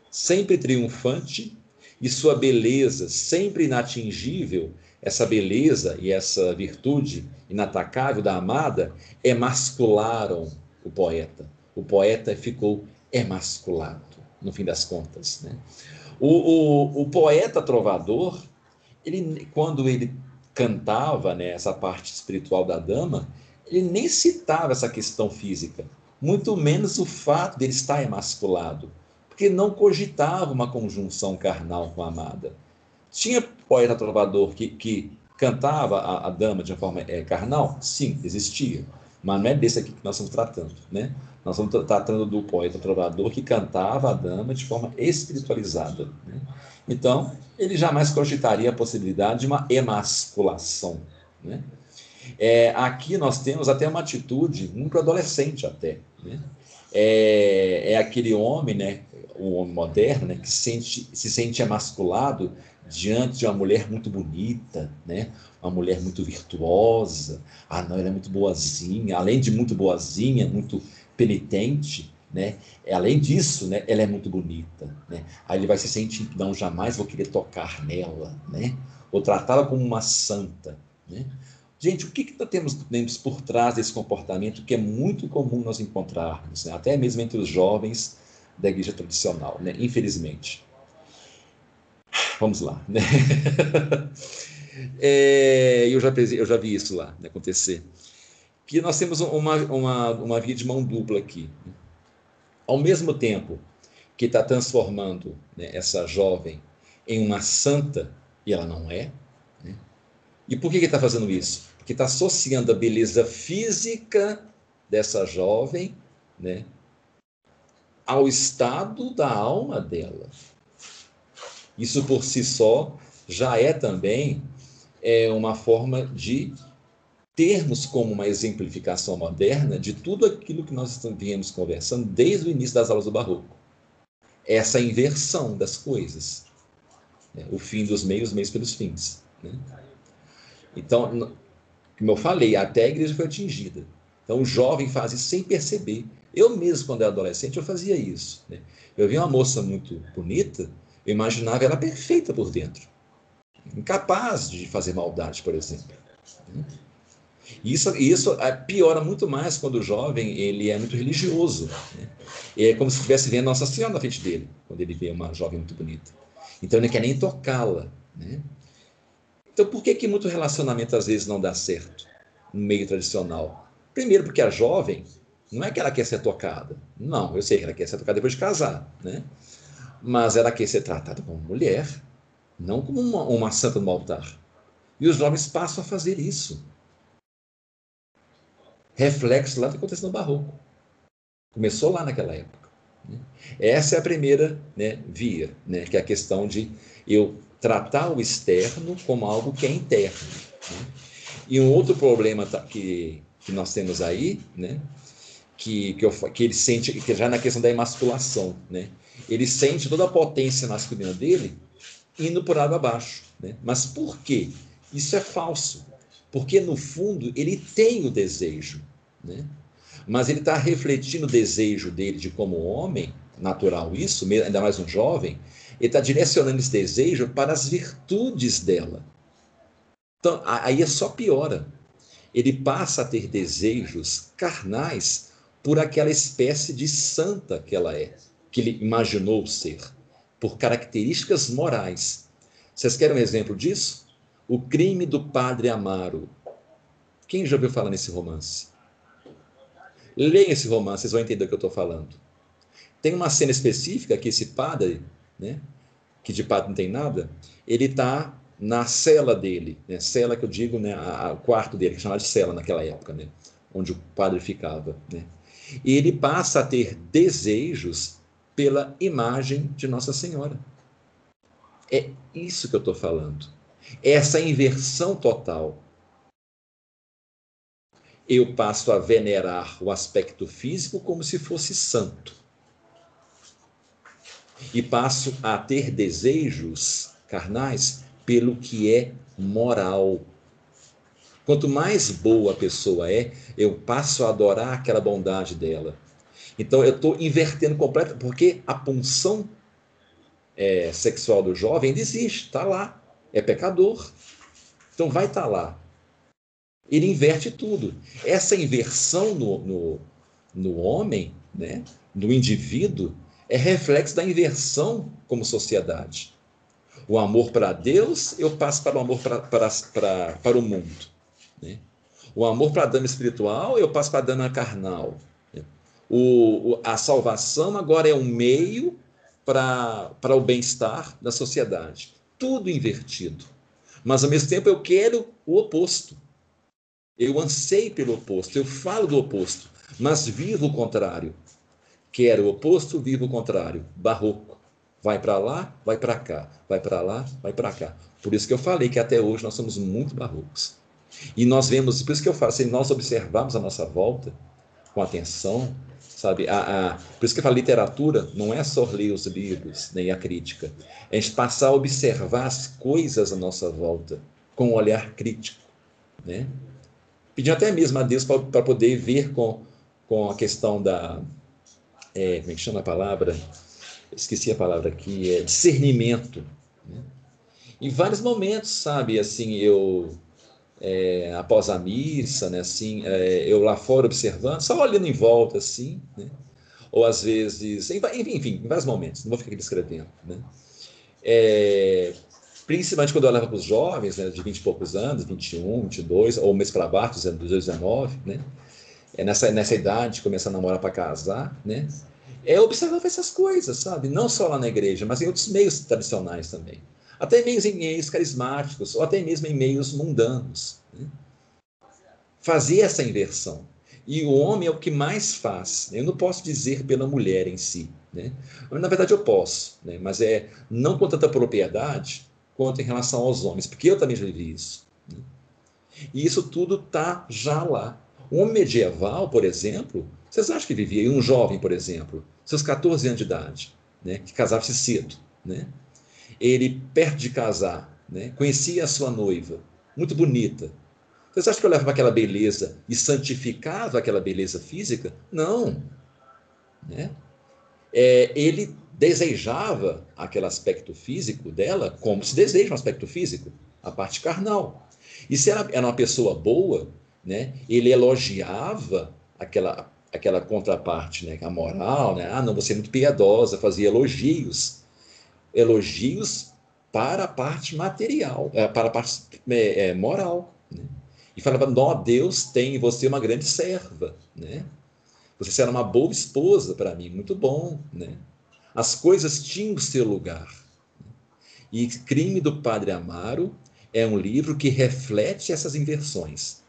S1: sempre triunfante, e sua beleza sempre inatingível, essa beleza e essa virtude inatacável da amada emascularam o poeta. O poeta ficou emasculado, no fim das contas. Né? O, o, o poeta trovador, ele, quando ele cantava né, essa parte espiritual da dama, ele nem citava essa questão física, muito menos o fato de ele estar emasculado, porque não cogitava uma conjunção carnal com a amada. Tinha poeta trovador que, que cantava a, a, dama de uma forma é, carnal? Sim, existia. Mas não é desse aqui que nós estamos tratando, né? Nós estamos tratando do poeta trovador que cantava a dama de forma espiritualizada. Né? Então, ele jamais cogitaria a possibilidade de uma emasculação. Né? É, aqui nós temos até uma atitude muito adolescente até. Né? É, é, aquele homem, né, o homem moderno, né, que sente, se sente emasculado diante de uma mulher muito bonita, né? Uma mulher muito virtuosa. Ah, não, ela é muito boazinha. Além de muito boazinha, muito penitente, né? Além disso, né, ela é muito bonita, né? Aí ele vai se sentir, não, jamais vou querer tocar nela, né? Ou tratá-la como uma santa, né? Gente, o que, que nós temos, por trás desse comportamento que é muito comum nós encontrarmos, né? até mesmo entre os jovens da igreja tradicional, né? infelizmente. Vamos lá. Né? É, eu, já, eu já vi isso lá né, acontecer. Que nós temos uma, uma, uma via de mão dupla aqui. Ao mesmo tempo que está transformando né, essa jovem em uma santa, e ela não é. Né? E por que está fazendo isso? Porque está associando a beleza física dessa jovem né, ao estado da alma dela. Isso por si só já é também é, uma forma de termos como uma exemplificação moderna de tudo aquilo que nós viemos conversando desde o início das aulas do Barroco. Essa inversão das coisas. Né? O fim dos meios, meios pelos fins. Né? Então, como eu falei, até a igreja foi atingida. Então, o jovem faz isso sem perceber. Eu mesmo, quando era adolescente, eu fazia isso. Né? Eu vi uma moça muito bonita, eu imaginava ela perfeita por dentro, incapaz de fazer maldade, por exemplo. Isso, isso é, piora muito mais quando o jovem ele é muito religioso. Né? É como se estivesse vendo Nossa Senhora na frente dele, quando ele vê uma jovem muito bonita. Então ele não quer nem tocá-la. Né? Então por que, que muito relacionamento às vezes não dá certo no meio tradicional? Primeiro porque a jovem não é que ela quer ser tocada. Não, eu sei que ela quer ser tocada depois de casar. Né? mas ela quer ser tratada como mulher, não como uma, uma santa no altar. E os jovens passam a fazer isso. Reflexo lá do que aconteceu no Barroco. Começou lá naquela época. Né? Essa é a primeira né, via, né, que é a questão de eu tratar o externo como algo que é interno. Né? E um outro problema tá, que, que nós temos aí, né, que, que, eu, que ele sente, que já na questão da emasculação, né? Ele sente toda a potência masculina dele indo por água abaixo. Né? Mas por quê? Isso é falso. Porque, no fundo, ele tem o desejo. Né? Mas ele está refletindo o desejo dele de como homem, natural isso, ainda mais um jovem, ele está direcionando esse desejo para as virtudes dela. Então, aí é só piora. Ele passa a ter desejos carnais por aquela espécie de santa que ela é que ele imaginou ser, por características morais. Vocês querem um exemplo disso? O crime do padre Amaro. Quem já ouviu falar nesse romance? Leiam esse romance, vocês vão entender o que eu estou falando. Tem uma cena específica que esse padre, né, que de padre não tem nada, ele está na cela dele, né, cela que eu digo, né, a, a, o quarto dele, que chamava de cela naquela época, né, onde o padre ficava. Né, e ele passa a ter desejos pela imagem de Nossa Senhora. É isso que eu estou falando. Essa inversão total. Eu passo a venerar o aspecto físico como se fosse santo. e passo a ter desejos carnais pelo que é moral. Quanto mais boa a pessoa é, eu passo a adorar aquela bondade dela. Então eu estou invertendo completamente, porque a punção é, sexual do jovem ainda existe, está lá, é pecador. Então vai estar tá lá. Ele inverte tudo. Essa inversão no, no, no homem, né, no indivíduo, é reflexo da inversão como sociedade. O amor para Deus, eu passo para o amor para, o mundo. Né? O amor para a dama espiritual, eu passo para a dama carnal. Né? O, a salvação agora é um meio para o bem-estar da sociedade. Tudo invertido. Mas, ao mesmo tempo, eu quero o oposto. Eu anseio pelo oposto, eu falo do oposto, mas vivo o contrário. Quero o oposto, vivo o contrário. Barroco. Vai para lá, vai para cá. Vai para lá, vai para cá. Por isso que eu falei que até hoje nós somos muito barrocos. E nós vemos, por isso que eu falo, se nós observarmos a nossa volta com atenção, sabe? A, a, por isso que eu falo, literatura não é só ler os livros, nem a crítica. É a gente passar a observar as coisas à nossa volta com um olhar crítico, né? Pedindo até mesmo a Deus para poder ver com, com a questão da. É, como é que chama a palavra? Esqueci a palavra aqui, é discernimento. Né? Em vários momentos, sabe, assim, eu é, após a missa, né, assim, é, eu lá fora observando, só olhando em volta, assim, né, ou às vezes, enfim, enfim, em vários momentos, não vou ficar aqui descrevendo, né, é, principalmente quando eu olhava para os jovens, né, de 20 e poucos anos, 21, 22, ou mês para baixo, 19, né, é nessa, nessa idade, começando a namorar para casar, né, é observar essas coisas, sabe, não só lá na igreja, mas em outros meios tradicionais também até mesmo em meios carismáticos, ou até mesmo em meios mundanos. Né? Fazer essa inversão. E o homem é o que mais faz. Eu não posso dizer pela mulher em si. Né? Na verdade, eu posso, né? mas é não com tanta propriedade quanto em relação aos homens, porque eu também já vivi isso. Né? E isso tudo está já lá. Um homem medieval, por exemplo, vocês acham que vivia? E um jovem, por exemplo, seus 14 anos de idade, né? que casava-se cedo. Né? Ele, perto de casar, né, conhecia a sua noiva, muito bonita. Você acha que eu levava aquela beleza e santificava aquela beleza física? Não. Né? É, ele desejava aquele aspecto físico dela como se deseja um aspecto físico, a parte carnal. E se ela era uma pessoa boa, né, ele elogiava aquela, aquela contraparte, né, a moral, né, ah, não, você é muito piedosa, fazia elogios elogios para a parte material, é, para a parte é, é, moral. Né? E falava: Nó, Deus tem em você uma grande serva. Né? Você será uma boa esposa para mim, muito bom. Né? As coisas tinham seu lugar. E Crime do Padre Amaro é um livro que reflete essas inversões.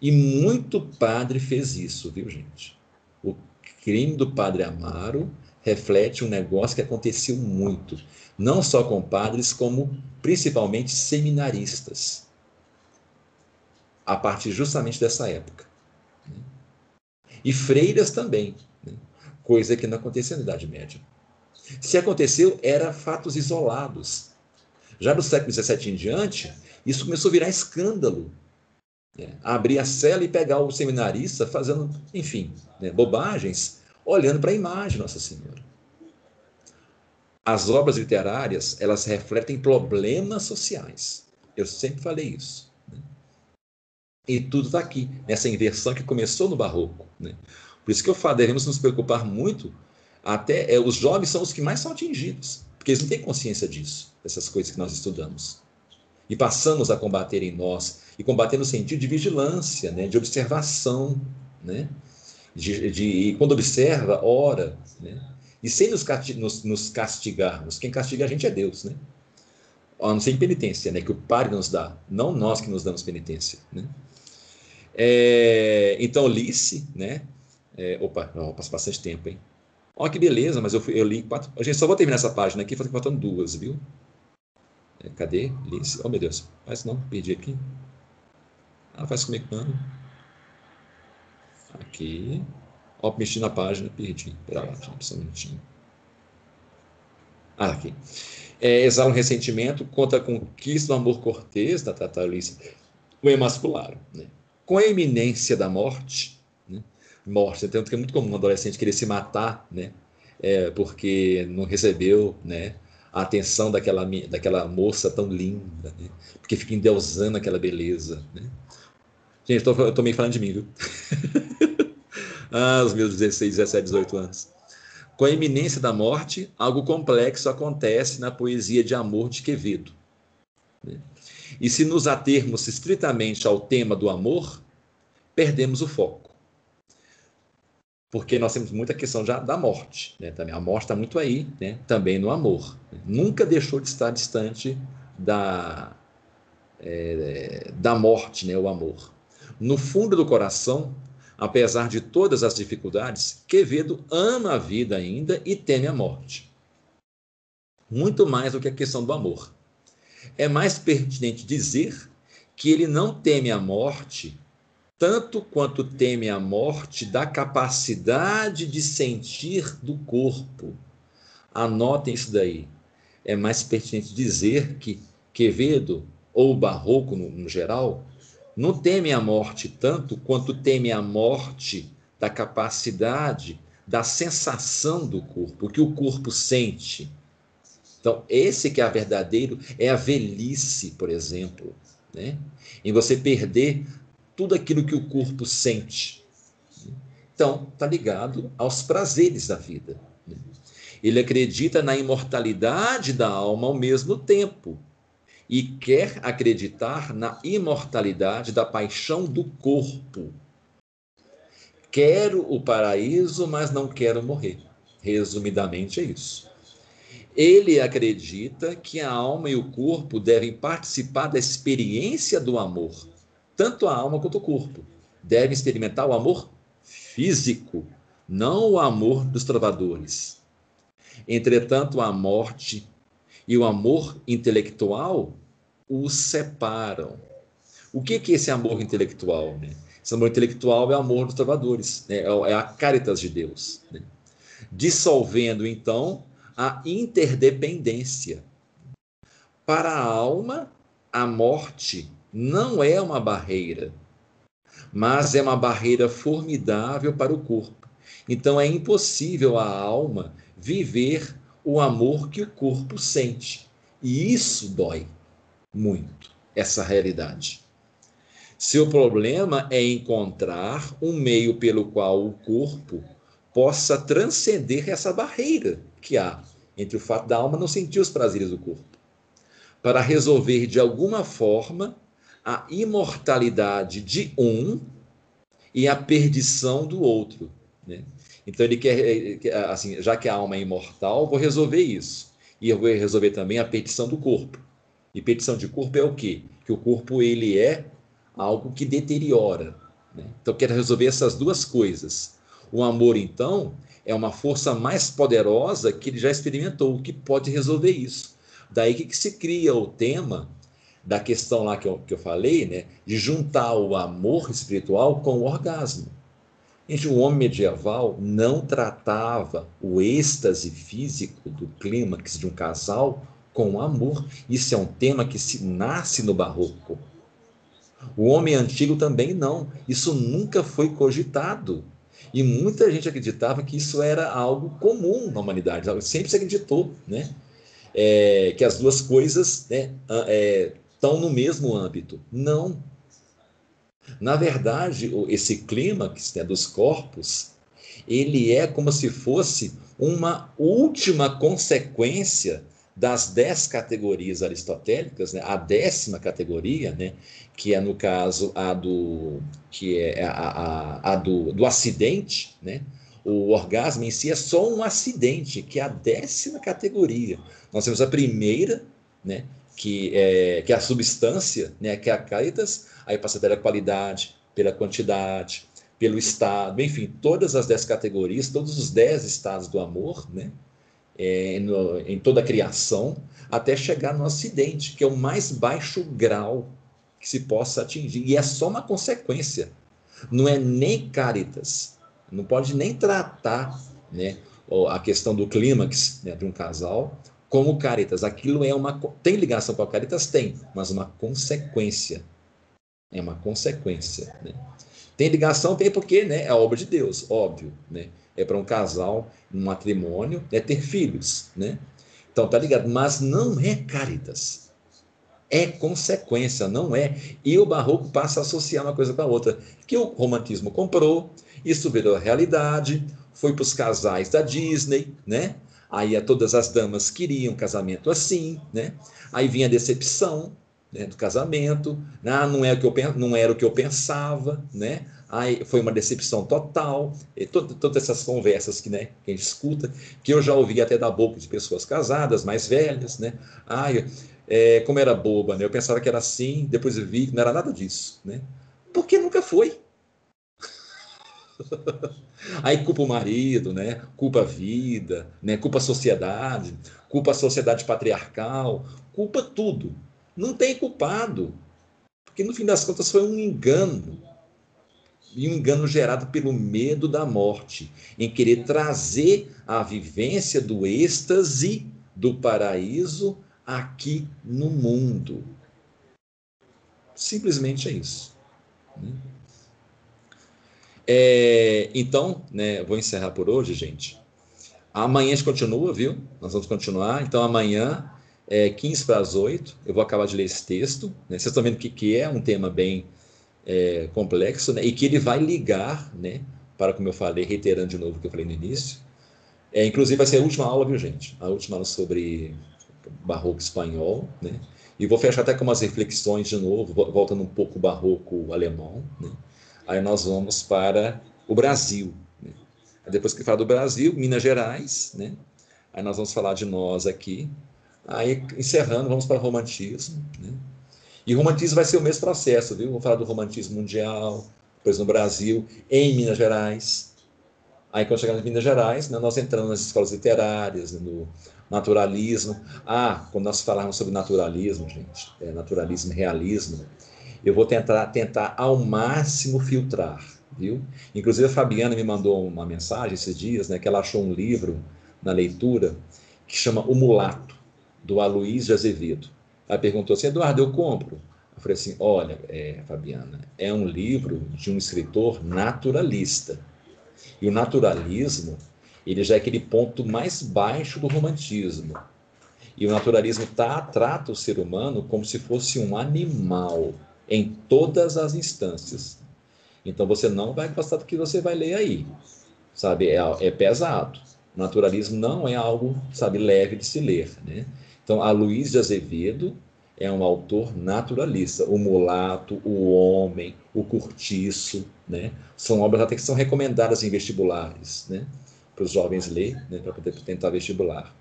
S1: E muito padre fez isso, viu, gente? O crime do Padre Amaro reflete um negócio que aconteceu muito, não só com padres, como principalmente seminaristas, a partir justamente dessa época. Né? E freiras também, né? coisa que não acontecia na Idade Média. Se aconteceu, era fatos isolados. Já no século XVII em diante, isso começou a virar escândalo. Né? Abrir a cela e pegar o seminarista fazendo, enfim, né, bobagens olhando para a imagem Nossa Senhora. As obras literárias, elas refletem problemas sociais. Eu sempre falei isso. Né? E tudo está aqui, nessa inversão que começou no Barroco. Né? Por isso que eu falo, devemos nos preocupar muito, até é, os jovens são os que mais são atingidos, porque eles não têm consciência disso, dessas coisas que nós estudamos. E passamos a combater em nós, e combater no sentido de vigilância, né? de observação, né? De, de quando observa, ora, né? E sem nos, nos, nos, castigarmos, quem castiga a gente é Deus, né? A não ser em penitência, né? Que o Pai nos dá, não nós que nos damos penitência, né? É, então, Lice, né? É, opa, não, passa bastante tempo, hein? Olha que beleza, mas eu, fui, eu li quatro. Gente só vou terminar essa página aqui, faltando duas, viu? É, cadê? Lice? Oh, meu Deus. Mas não, perdi aqui. Ah, faz comigo, não. Aqui. Ó, mexi na página, perdi. Pera lá, só um minutinho. Ah, aqui. É, exala um ressentimento contra a conquista do amor cortês da Tatalice, o emascularam. Né? Com a iminência da morte, né? morte, que é muito comum um adolescente querer se matar, né? É, porque não recebeu, né? a atenção daquela, daquela moça tão linda, né? porque fica endeusando aquela beleza. Né? Gente, eu tô meio falando de mim, viu? ah, os meus 16, 17, 18 anos. Com a iminência da morte, algo complexo acontece na poesia de amor de Quevedo. E se nos atermos estritamente ao tema do amor, perdemos o foco. Porque nós temos muita questão já da morte. Né? Também a morte está muito aí, né? também no amor. Nunca deixou de estar distante da, é, da morte, né? o amor. No fundo do coração, Apesar de todas as dificuldades, Quevedo ama a vida ainda e teme a morte. Muito mais do que a questão do amor. É mais pertinente dizer que ele não teme a morte tanto quanto teme a morte da capacidade de sentir do corpo. Anotem isso daí. É mais pertinente dizer que Quevedo, ou Barroco no, no geral, não teme a morte tanto quanto teme a morte da capacidade, da sensação do corpo, o que o corpo sente. Então, esse que é verdadeiro, é a velhice, por exemplo, né? em você perder tudo aquilo que o corpo sente. Então, está ligado aos prazeres da vida. Né? Ele acredita na imortalidade da alma ao mesmo tempo e quer acreditar na imortalidade da paixão do corpo. Quero o paraíso, mas não quero morrer. Resumidamente é isso. Ele acredita que a alma e o corpo devem participar da experiência do amor, tanto a alma quanto o corpo. Devem experimentar o amor físico, não o amor dos trovadores. Entretanto, a morte e o amor intelectual os separam. O que, é esse amor intelectual? Né? Esse amor intelectual é o amor dos trovadores, né? é, é a caritas de Deus. Né? Dissolvendo, então, a interdependência. Para a alma, a morte não é uma barreira, mas é uma barreira formidável para o corpo. Então é impossível a alma viver o amor que o corpo sente. E isso dói muito, essa realidade. Seu problema é encontrar um meio pelo qual o corpo possa transcender essa barreira que há entre o fato da alma não sentir os prazeres do corpo, para resolver de alguma forma a imortalidade de um e a perdição do outro. Né? Então ele quer, assim, já que a alma é imortal, vou resolver isso. E eu vou resolver também a petição do corpo. E petição de corpo é o quê? Que o corpo ele é algo que deteriora. Né? Então quero resolver essas duas coisas. O amor, então, é uma força mais poderosa que ele já experimentou, que pode resolver isso. Daí que, que se cria o tema da questão lá que eu, que eu falei, né, de juntar o amor espiritual com o orgasmo. Gente, o homem medieval não tratava o êxtase físico do clímax de um casal com amor. Isso é um tema que se nasce no barroco. O homem antigo também não. Isso nunca foi cogitado. E muita gente acreditava que isso era algo comum na humanidade. Sempre se acreditou, né? É, que as duas coisas né, é, estão no mesmo âmbito. Não. Na verdade, esse clímax né, dos corpos, ele é como se fosse uma última consequência das dez categorias aristotélicas, né, a décima categoria, né, que é no caso a do que é a, a, a do, do acidente, né, o orgasmo em si é só um acidente, que é a décima categoria. Nós temos a primeira, né, que é, que é a substância, né, que é a caritas, aí passa pela qualidade, pela quantidade, pelo estado, enfim, todas as dez categorias, todos os dez estados do amor, né, é, no, em toda a criação, até chegar no acidente, que é o mais baixo grau que se possa atingir. E é só uma consequência, não é nem caritas, não pode nem tratar né, a questão do clímax né, de um casal como Caritas. Aquilo é uma. Tem ligação com a Caritas? Tem, mas uma consequência. É uma consequência. Né? Tem ligação, tem porque né, é obra de Deus, óbvio. Né? É para um casal, um matrimônio, é ter filhos. Né? Então, tá ligado? Mas não é Caritas. É consequência, não é. E o barroco passa a associar uma coisa com a outra. Que o romantismo comprou, isso virou realidade, foi para os casais da Disney, né? Aí todas as damas queriam casamento assim, né? Aí vinha a decepção né, do casamento, ah, não, é o que eu, não era o que eu pensava, né? Aí foi uma decepção total. E todas essas conversas que, né, que a gente escuta, que eu já ouvi até da boca de pessoas casadas, mais velhas, né? Ai, é, como era boba, né? Eu pensava que era assim, depois eu vi que não era nada disso, né? Porque nunca foi. Aí culpa o marido, né? culpa a vida, né? culpa a sociedade, culpa a sociedade patriarcal, culpa tudo. Não tem culpado, porque no fim das contas foi um engano. E um engano gerado pelo medo da morte, em querer trazer a vivência do êxtase do paraíso aqui no mundo. Simplesmente é isso. Né? É, então, né, vou encerrar por hoje, gente. Amanhã a gente continua, viu? Nós vamos continuar. Então, amanhã, é 15 para as 8, eu vou acabar de ler esse texto. Né? Vocês estão vendo que, que é um tema bem é, complexo, né? E que ele vai ligar, né? Para, como eu falei, reiterando de novo o que eu falei no início. É, inclusive, vai ser a última aula, viu, gente? A última aula sobre barroco espanhol, né? E vou fechar até com umas reflexões de novo, voltando um pouco barroco alemão, né? Aí nós vamos para o Brasil. Né? Depois que falar do Brasil, Minas Gerais, né? Aí nós vamos falar de nós aqui. Aí, encerrando, vamos para o romantismo. Né? E o romantismo vai ser o mesmo processo, viu? Vamos falar do romantismo mundial, depois no Brasil, em Minas Gerais. Aí, quando chegar em Minas Gerais, né, nós entramos nas escolas literárias, né, no naturalismo. Ah, quando nós falarmos sobre naturalismo, gente, é, naturalismo realismo, eu vou tentar, tentar ao máximo filtrar, viu? Inclusive a Fabiana me mandou uma mensagem esses dias, né, que ela achou um livro na leitura que chama O Mulato, do Aloysio Azevedo. Ela perguntou assim, Eduardo, eu compro? Eu falei assim, olha, é, Fabiana, é um livro de um escritor naturalista. E o naturalismo, ele já é aquele ponto mais baixo do romantismo. E o naturalismo tá, trata o ser humano como se fosse um animal em todas as instâncias. Então você não vai gostar do que você vai ler aí, sabe? É, é pesado. O naturalismo não é algo, sabe, leve de se ler, né? Então, a Luiz de Azevedo é um autor naturalista. O Mulato, O Homem, O Curtiço, né? São obras até que são recomendadas em vestibulares, né? Para os jovens ler, né? Para poder tentar vestibular.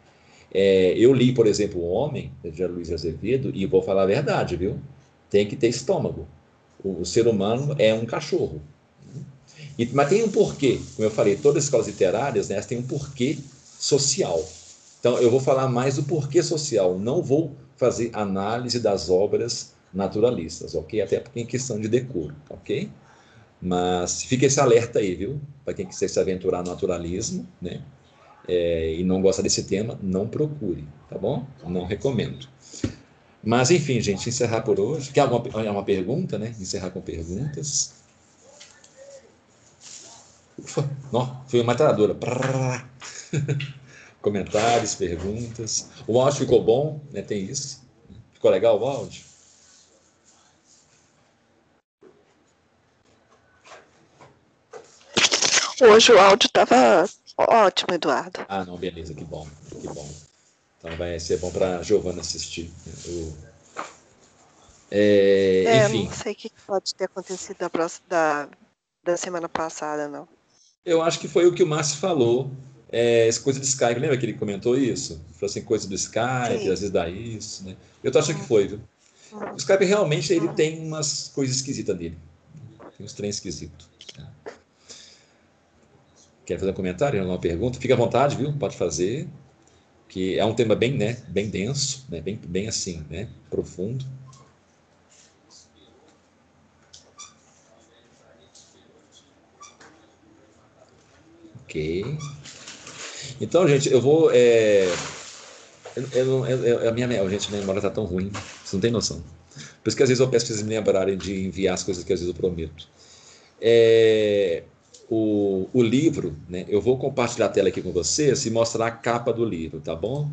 S1: É, eu li, por exemplo, O Homem, de Luiz de Azevedo, e vou falar a verdade, viu? Tem que ter estômago. O, o ser humano é um cachorro. E, mas tem um porquê, como eu falei, todas as escolas literárias né, têm um porquê social. Então, eu vou falar mais do porquê social, não vou fazer análise das obras naturalistas, ok? Até porque em questão de decoro, ok? Mas fica esse alerta aí, viu? Para quem quiser se aventurar no naturalismo, né? É, e não gosta desse tema, não procure, tá bom? Não recomendo. Mas, enfim, gente, encerrar por hoje. Quer alguma é uma pergunta, né? Encerrar com perguntas. Ufa, não, foi uma matadora. Comentários, perguntas. O áudio ficou bom, né? Tem isso. Ficou legal o áudio?
S2: Hoje o áudio estava ótimo, Eduardo.
S1: Ah, não, beleza, que bom, que bom. Então vai ser bom para Giovana assistir. O...
S2: É, é, enfim. Não sei o que pode ter acontecido da, próxima, da, da semana passada, não.
S1: Eu acho que foi o que o Márcio falou. É, essa coisa de Skype, lembra que ele comentou isso? Falou assim, coisa do Skype, Sim. às vezes dá isso, né? Eu tô achando que foi, viu? Uhum. O Skype realmente ele tem umas coisas esquisitas nele. Tem uns trem esquisitos. Né? Quer fazer um comentário, alguma pergunta? Fique à vontade, viu? Pode fazer que é um tema bem, né, bem denso, né, bem, bem assim, né, profundo. Ok. Então, gente, eu vou é, eu, eu, a minha gente, minha memória está tão ruim, você não tem noção. Por isso que às vezes eu peço para vocês me lembrarem de enviar as coisas que às vezes eu prometo. É, o, o livro, né? Eu vou compartilhar a tela aqui com vocês e mostrar a capa do livro, tá bom?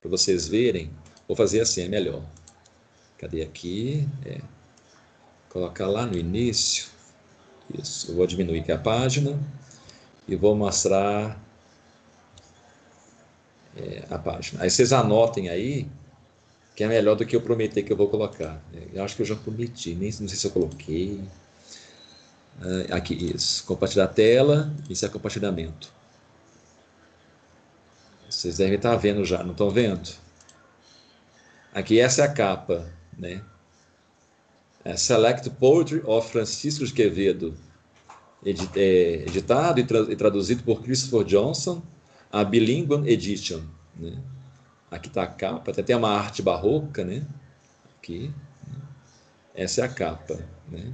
S1: Para vocês verem. Vou fazer assim, é melhor. Cadê aqui? É. Colocar lá no início. Isso. Eu vou diminuir aqui a página e vou mostrar é, a página. Aí vocês anotem aí, que é melhor do que eu prometer que eu vou colocar. Eu acho que eu já prometi, nem não sei se eu coloquei. Ah, aqui, isso. Compartilhar a tela, isso é compartilhamento. Vocês devem estar vendo já, não estão vendo? Aqui, essa é a capa, né? É Select Poetry of Francisco de Quevedo, é, editado e, traduzido por Christopher Johnson, a Bilingual Edition. Né? Aqui está a capa, até tem uma arte barroca, né? Aqui. Né? Essa é a capa, né?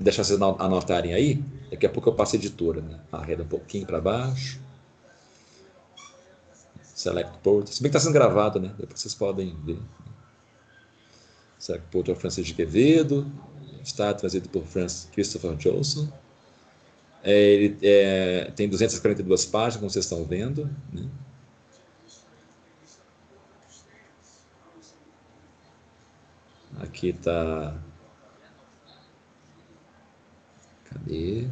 S1: Deixar vocês anotarem aí. Daqui a pouco eu passo a editora, né? Arreda um pouquinho para baixo. Select Poetry. Se bem que está sendo gravado, né? Depois vocês podem ver. Select Poetry é Francisco de Quevedo. Está trazido por Francis Christopher Johnson. É, ele é, tem 242 páginas, como vocês estão vendo. Né? Aqui está. Cadê?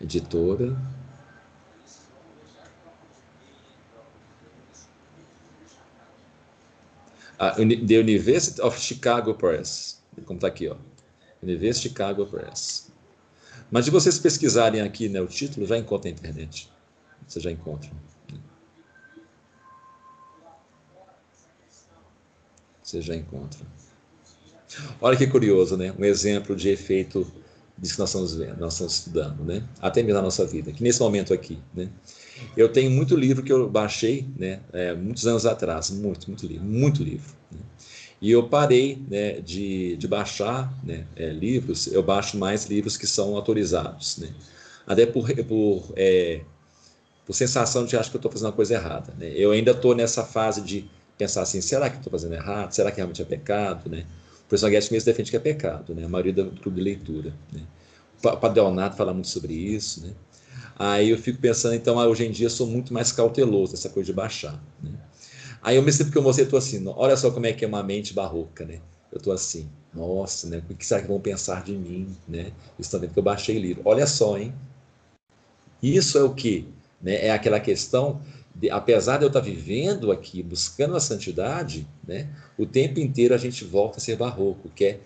S1: Editora. Ah, The University of Chicago Press. Como está aqui, ó. University of Chicago Press. Mas se vocês pesquisarem aqui né, o título, já encontra na internet. Você já encontra. Você já encontra. Olha que curioso, né? Um exemplo de efeito disso que nós estamos vendo, nós estamos estudando, né? Até mesmo na nossa vida, que nesse momento aqui, né? Eu tenho muito livro que eu baixei, né? É, muitos anos atrás, muito, muito livro, muito livro. Né? E eu parei né, de, de baixar né, é, livros, eu baixo mais livros que são autorizados. Né? Até por, por, é, por sensação de acho que eu estou fazendo uma coisa errada. Né? Eu ainda estou nessa fase de pensar assim, será que estou fazendo errado? Será que realmente é pecado? Né? O professor Guedes mesmo defende que é pecado, né? a maioria do clube de leitura. Né? O Padre Leonardo fala muito sobre isso. Né? Aí eu fico pensando, então, hoje em dia eu sou muito mais cauteloso nessa coisa de baixar. Né? Aí eu me sinto que eu mostrei, estou assim, olha só como é que é uma mente barroca, né? Eu estou assim, nossa, né? O que será que vão pensar de mim, né? Estão vendo que eu baixei livro. Olha só, hein? Isso é o que? Né? É aquela questão, de, apesar de eu estar vivendo aqui, buscando a santidade, né? O tempo inteiro a gente volta a ser barroco, que é,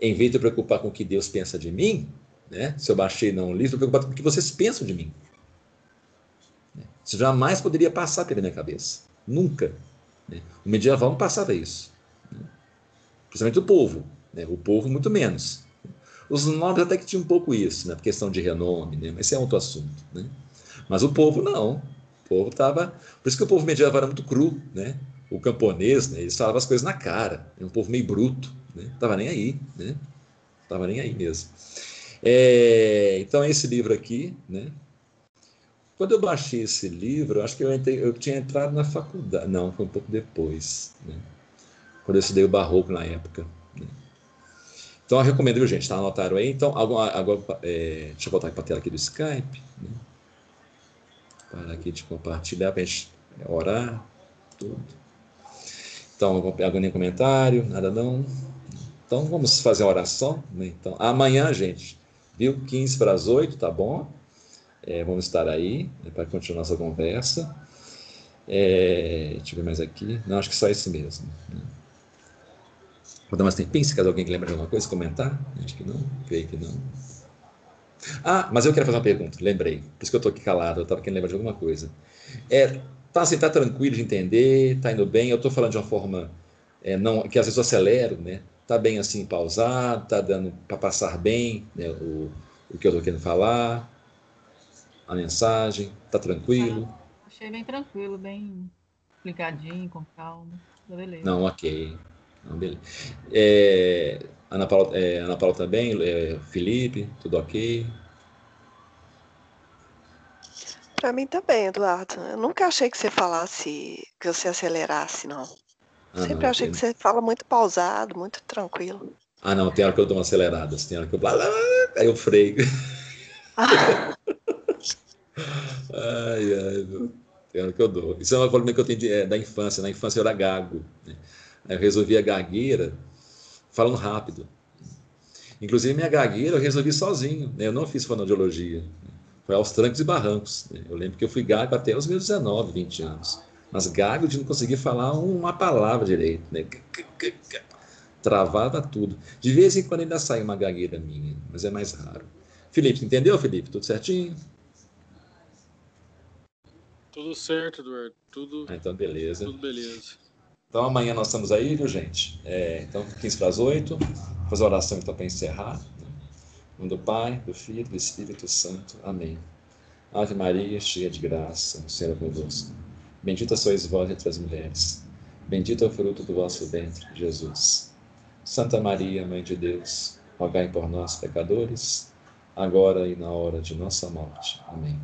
S1: em vez de eu preocupar com o que Deus pensa de mim, né? Se eu baixei não livro, eu preocupado com o que vocês pensam de mim. Isso jamais poderia passar pela minha cabeça. Nunca. Né? O medieval não passava isso. Né? Principalmente o povo. Né? O povo, muito menos. Os nobres até que tinham um pouco isso, né? questão de renome, né? mas esse é outro assunto. Né? Mas o povo não. Povo estava. Por isso que o povo medieval era muito cru. Né? O camponês, né? eles falavam as coisas na cara. Era um povo meio bruto. Né? Tava nem aí. Né? Tava nem aí mesmo. É, então, esse livro aqui, né? Quando eu baixei esse livro, acho que eu, entrei, eu tinha entrado na faculdade. Não, foi um pouco depois. Né? Quando eu estudei o Barroco na época. Né? Então, eu recomendo, viu, gente? Tá, anotaram aí? Então, agora, agora é, deixa eu voltar para a tela aqui do Skype. Né? Para aqui de compartilhar, para a gente orar. Tudo. Então, pegar nenhum comentário, nada não. Então, vamos fazer a oração. Né? Então, amanhã, gente, viu? 15 para as 8, tá bom? É, vamos estar aí né, para continuar nossa conversa. É, deixa eu ver mais aqui. Não, acho que só esse mesmo. Né? Vou dar mais tempinho, se caso alguém lembra de alguma coisa, comentar. Acho que não, creio que não. Ah, mas eu quero fazer uma pergunta, lembrei. Por isso que eu estou aqui calado, eu estava querendo lembrar de alguma coisa. É, tá assim, tá tranquilo de entender, tá indo bem. Eu estou falando de uma forma é, não, que às vezes eu acelero, né? Tá bem assim, pausado, tá dando para passar bem né, o, o que eu estou querendo falar a mensagem? Tá tranquilo?
S3: Ah, achei bem tranquilo, bem explicadinho, com calma. Beleza.
S1: Não, ok. Não, beleza. É, Ana, Paula, é, Ana Paula também, é, Felipe, tudo ok?
S2: Pra mim também, Eduardo. Eu nunca achei que você falasse, que você acelerasse, não.
S1: Ah,
S2: Sempre
S1: não,
S2: achei
S1: tem-
S2: que você fala muito pausado, muito tranquilo.
S1: Ah, não, tem hora que eu dou uma acelerada, tem hora que eu. Aí eu freio. Ai, ai, meu. Tem hora que eu dou. Isso é uma problema que eu tenho de- é, da infância. Na infância eu era gago. né? Aí eu resolvi a gagueira falando rápido. Inclusive, minha gagueira eu resolvi sozinho. né? Eu não fiz fonoaudiologia. né? Foi aos trancos e barrancos. né? Eu lembro que eu fui gago até os meus 19, 20 anos. Mas gago de não conseguir falar uma palavra direito. Né? Travava tudo. De vez em quando ainda sai uma gagueira minha, mas é mais raro. Felipe, entendeu, Felipe? Tudo certinho?
S4: Tudo certo, Eduardo. Tudo,
S1: Ah, então, beleza.
S4: tudo beleza.
S1: Então, amanhã nós estamos aí, viu, gente? É, então, 15 para as 8. Vou fazer a oração então para encerrar. Em nome do Pai, do Filho e do Espírito Santo. Amém. Ave Maria, cheia de graça, o Senhor é convosco. Bendita sois vós entre as mulheres. Bendito é o fruto do vosso ventre, Jesus. Santa Maria, Mãe de Deus, rogai por nós, pecadores, agora e na hora de nossa morte. Amém.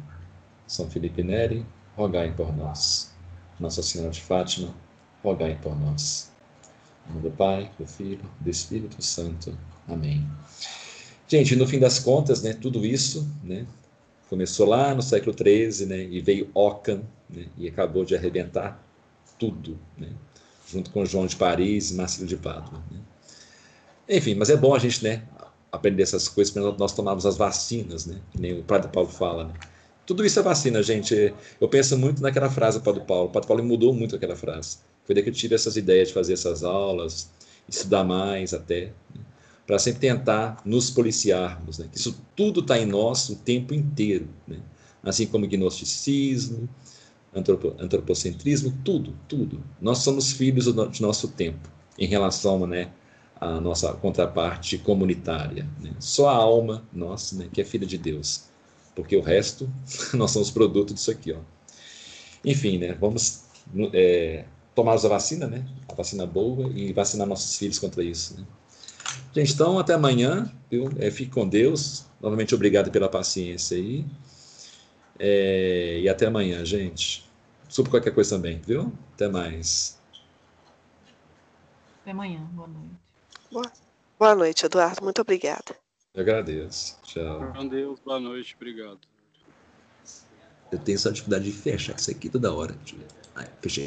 S1: São Felipe Neri, rogai por nós. Nossa Senhora de Fátima, rogai por nós. Em nome do Pai, do Filho, do Espírito Santo. Amém. Gente, no fim das contas, né, tudo isso, né, começou lá no século XIII, né, e veio Ockham, né, e acabou de arrebentar tudo, né, junto com João de Paris e Marcelo de Pádua. Né. Enfim, mas é bom a gente, né, aprender essas coisas para nós tomarmos as vacinas, né, que nem o Padre Paulo fala, né. Tudo isso é vacina, gente. Eu penso muito naquela frase do Padre Paulo. O Padre Paulo mudou muito aquela frase. Foi daí que eu tive essas ideias de fazer essas aulas, estudar mais até, né? para sempre tentar nos policiarmos, né? isso tudo está em nós o tempo inteiro, né? assim como gnosticismo, antropo, antropocentrismo, tudo, tudo. Nós somos filhos do, nosso tempo, em relação né, à nossa contraparte comunitária. Né? Só a alma nossa, né, que é filha de Deus, porque o resto, nós somos produto disso aqui. Ó. Enfim, né, vamos é, tomar a vacina, né? A vacina boa e vacinar nossos filhos contra isso. Né? Gente, então até amanhã, viu? É, fique com Deus. Novamente, obrigado pela paciência aí. É, e até amanhã, gente. Desculpa qualquer coisa também, viu? Até mais.
S3: Até amanhã. Boa noite.
S2: Boa, boa noite, Eduardo. Muito obrigada.
S1: Eu agradeço. Tchau.
S4: Com Deus, boa noite, obrigado.
S1: Eu tenho essa dificuldade de fechar isso aqui toda hora. Ai, fechei.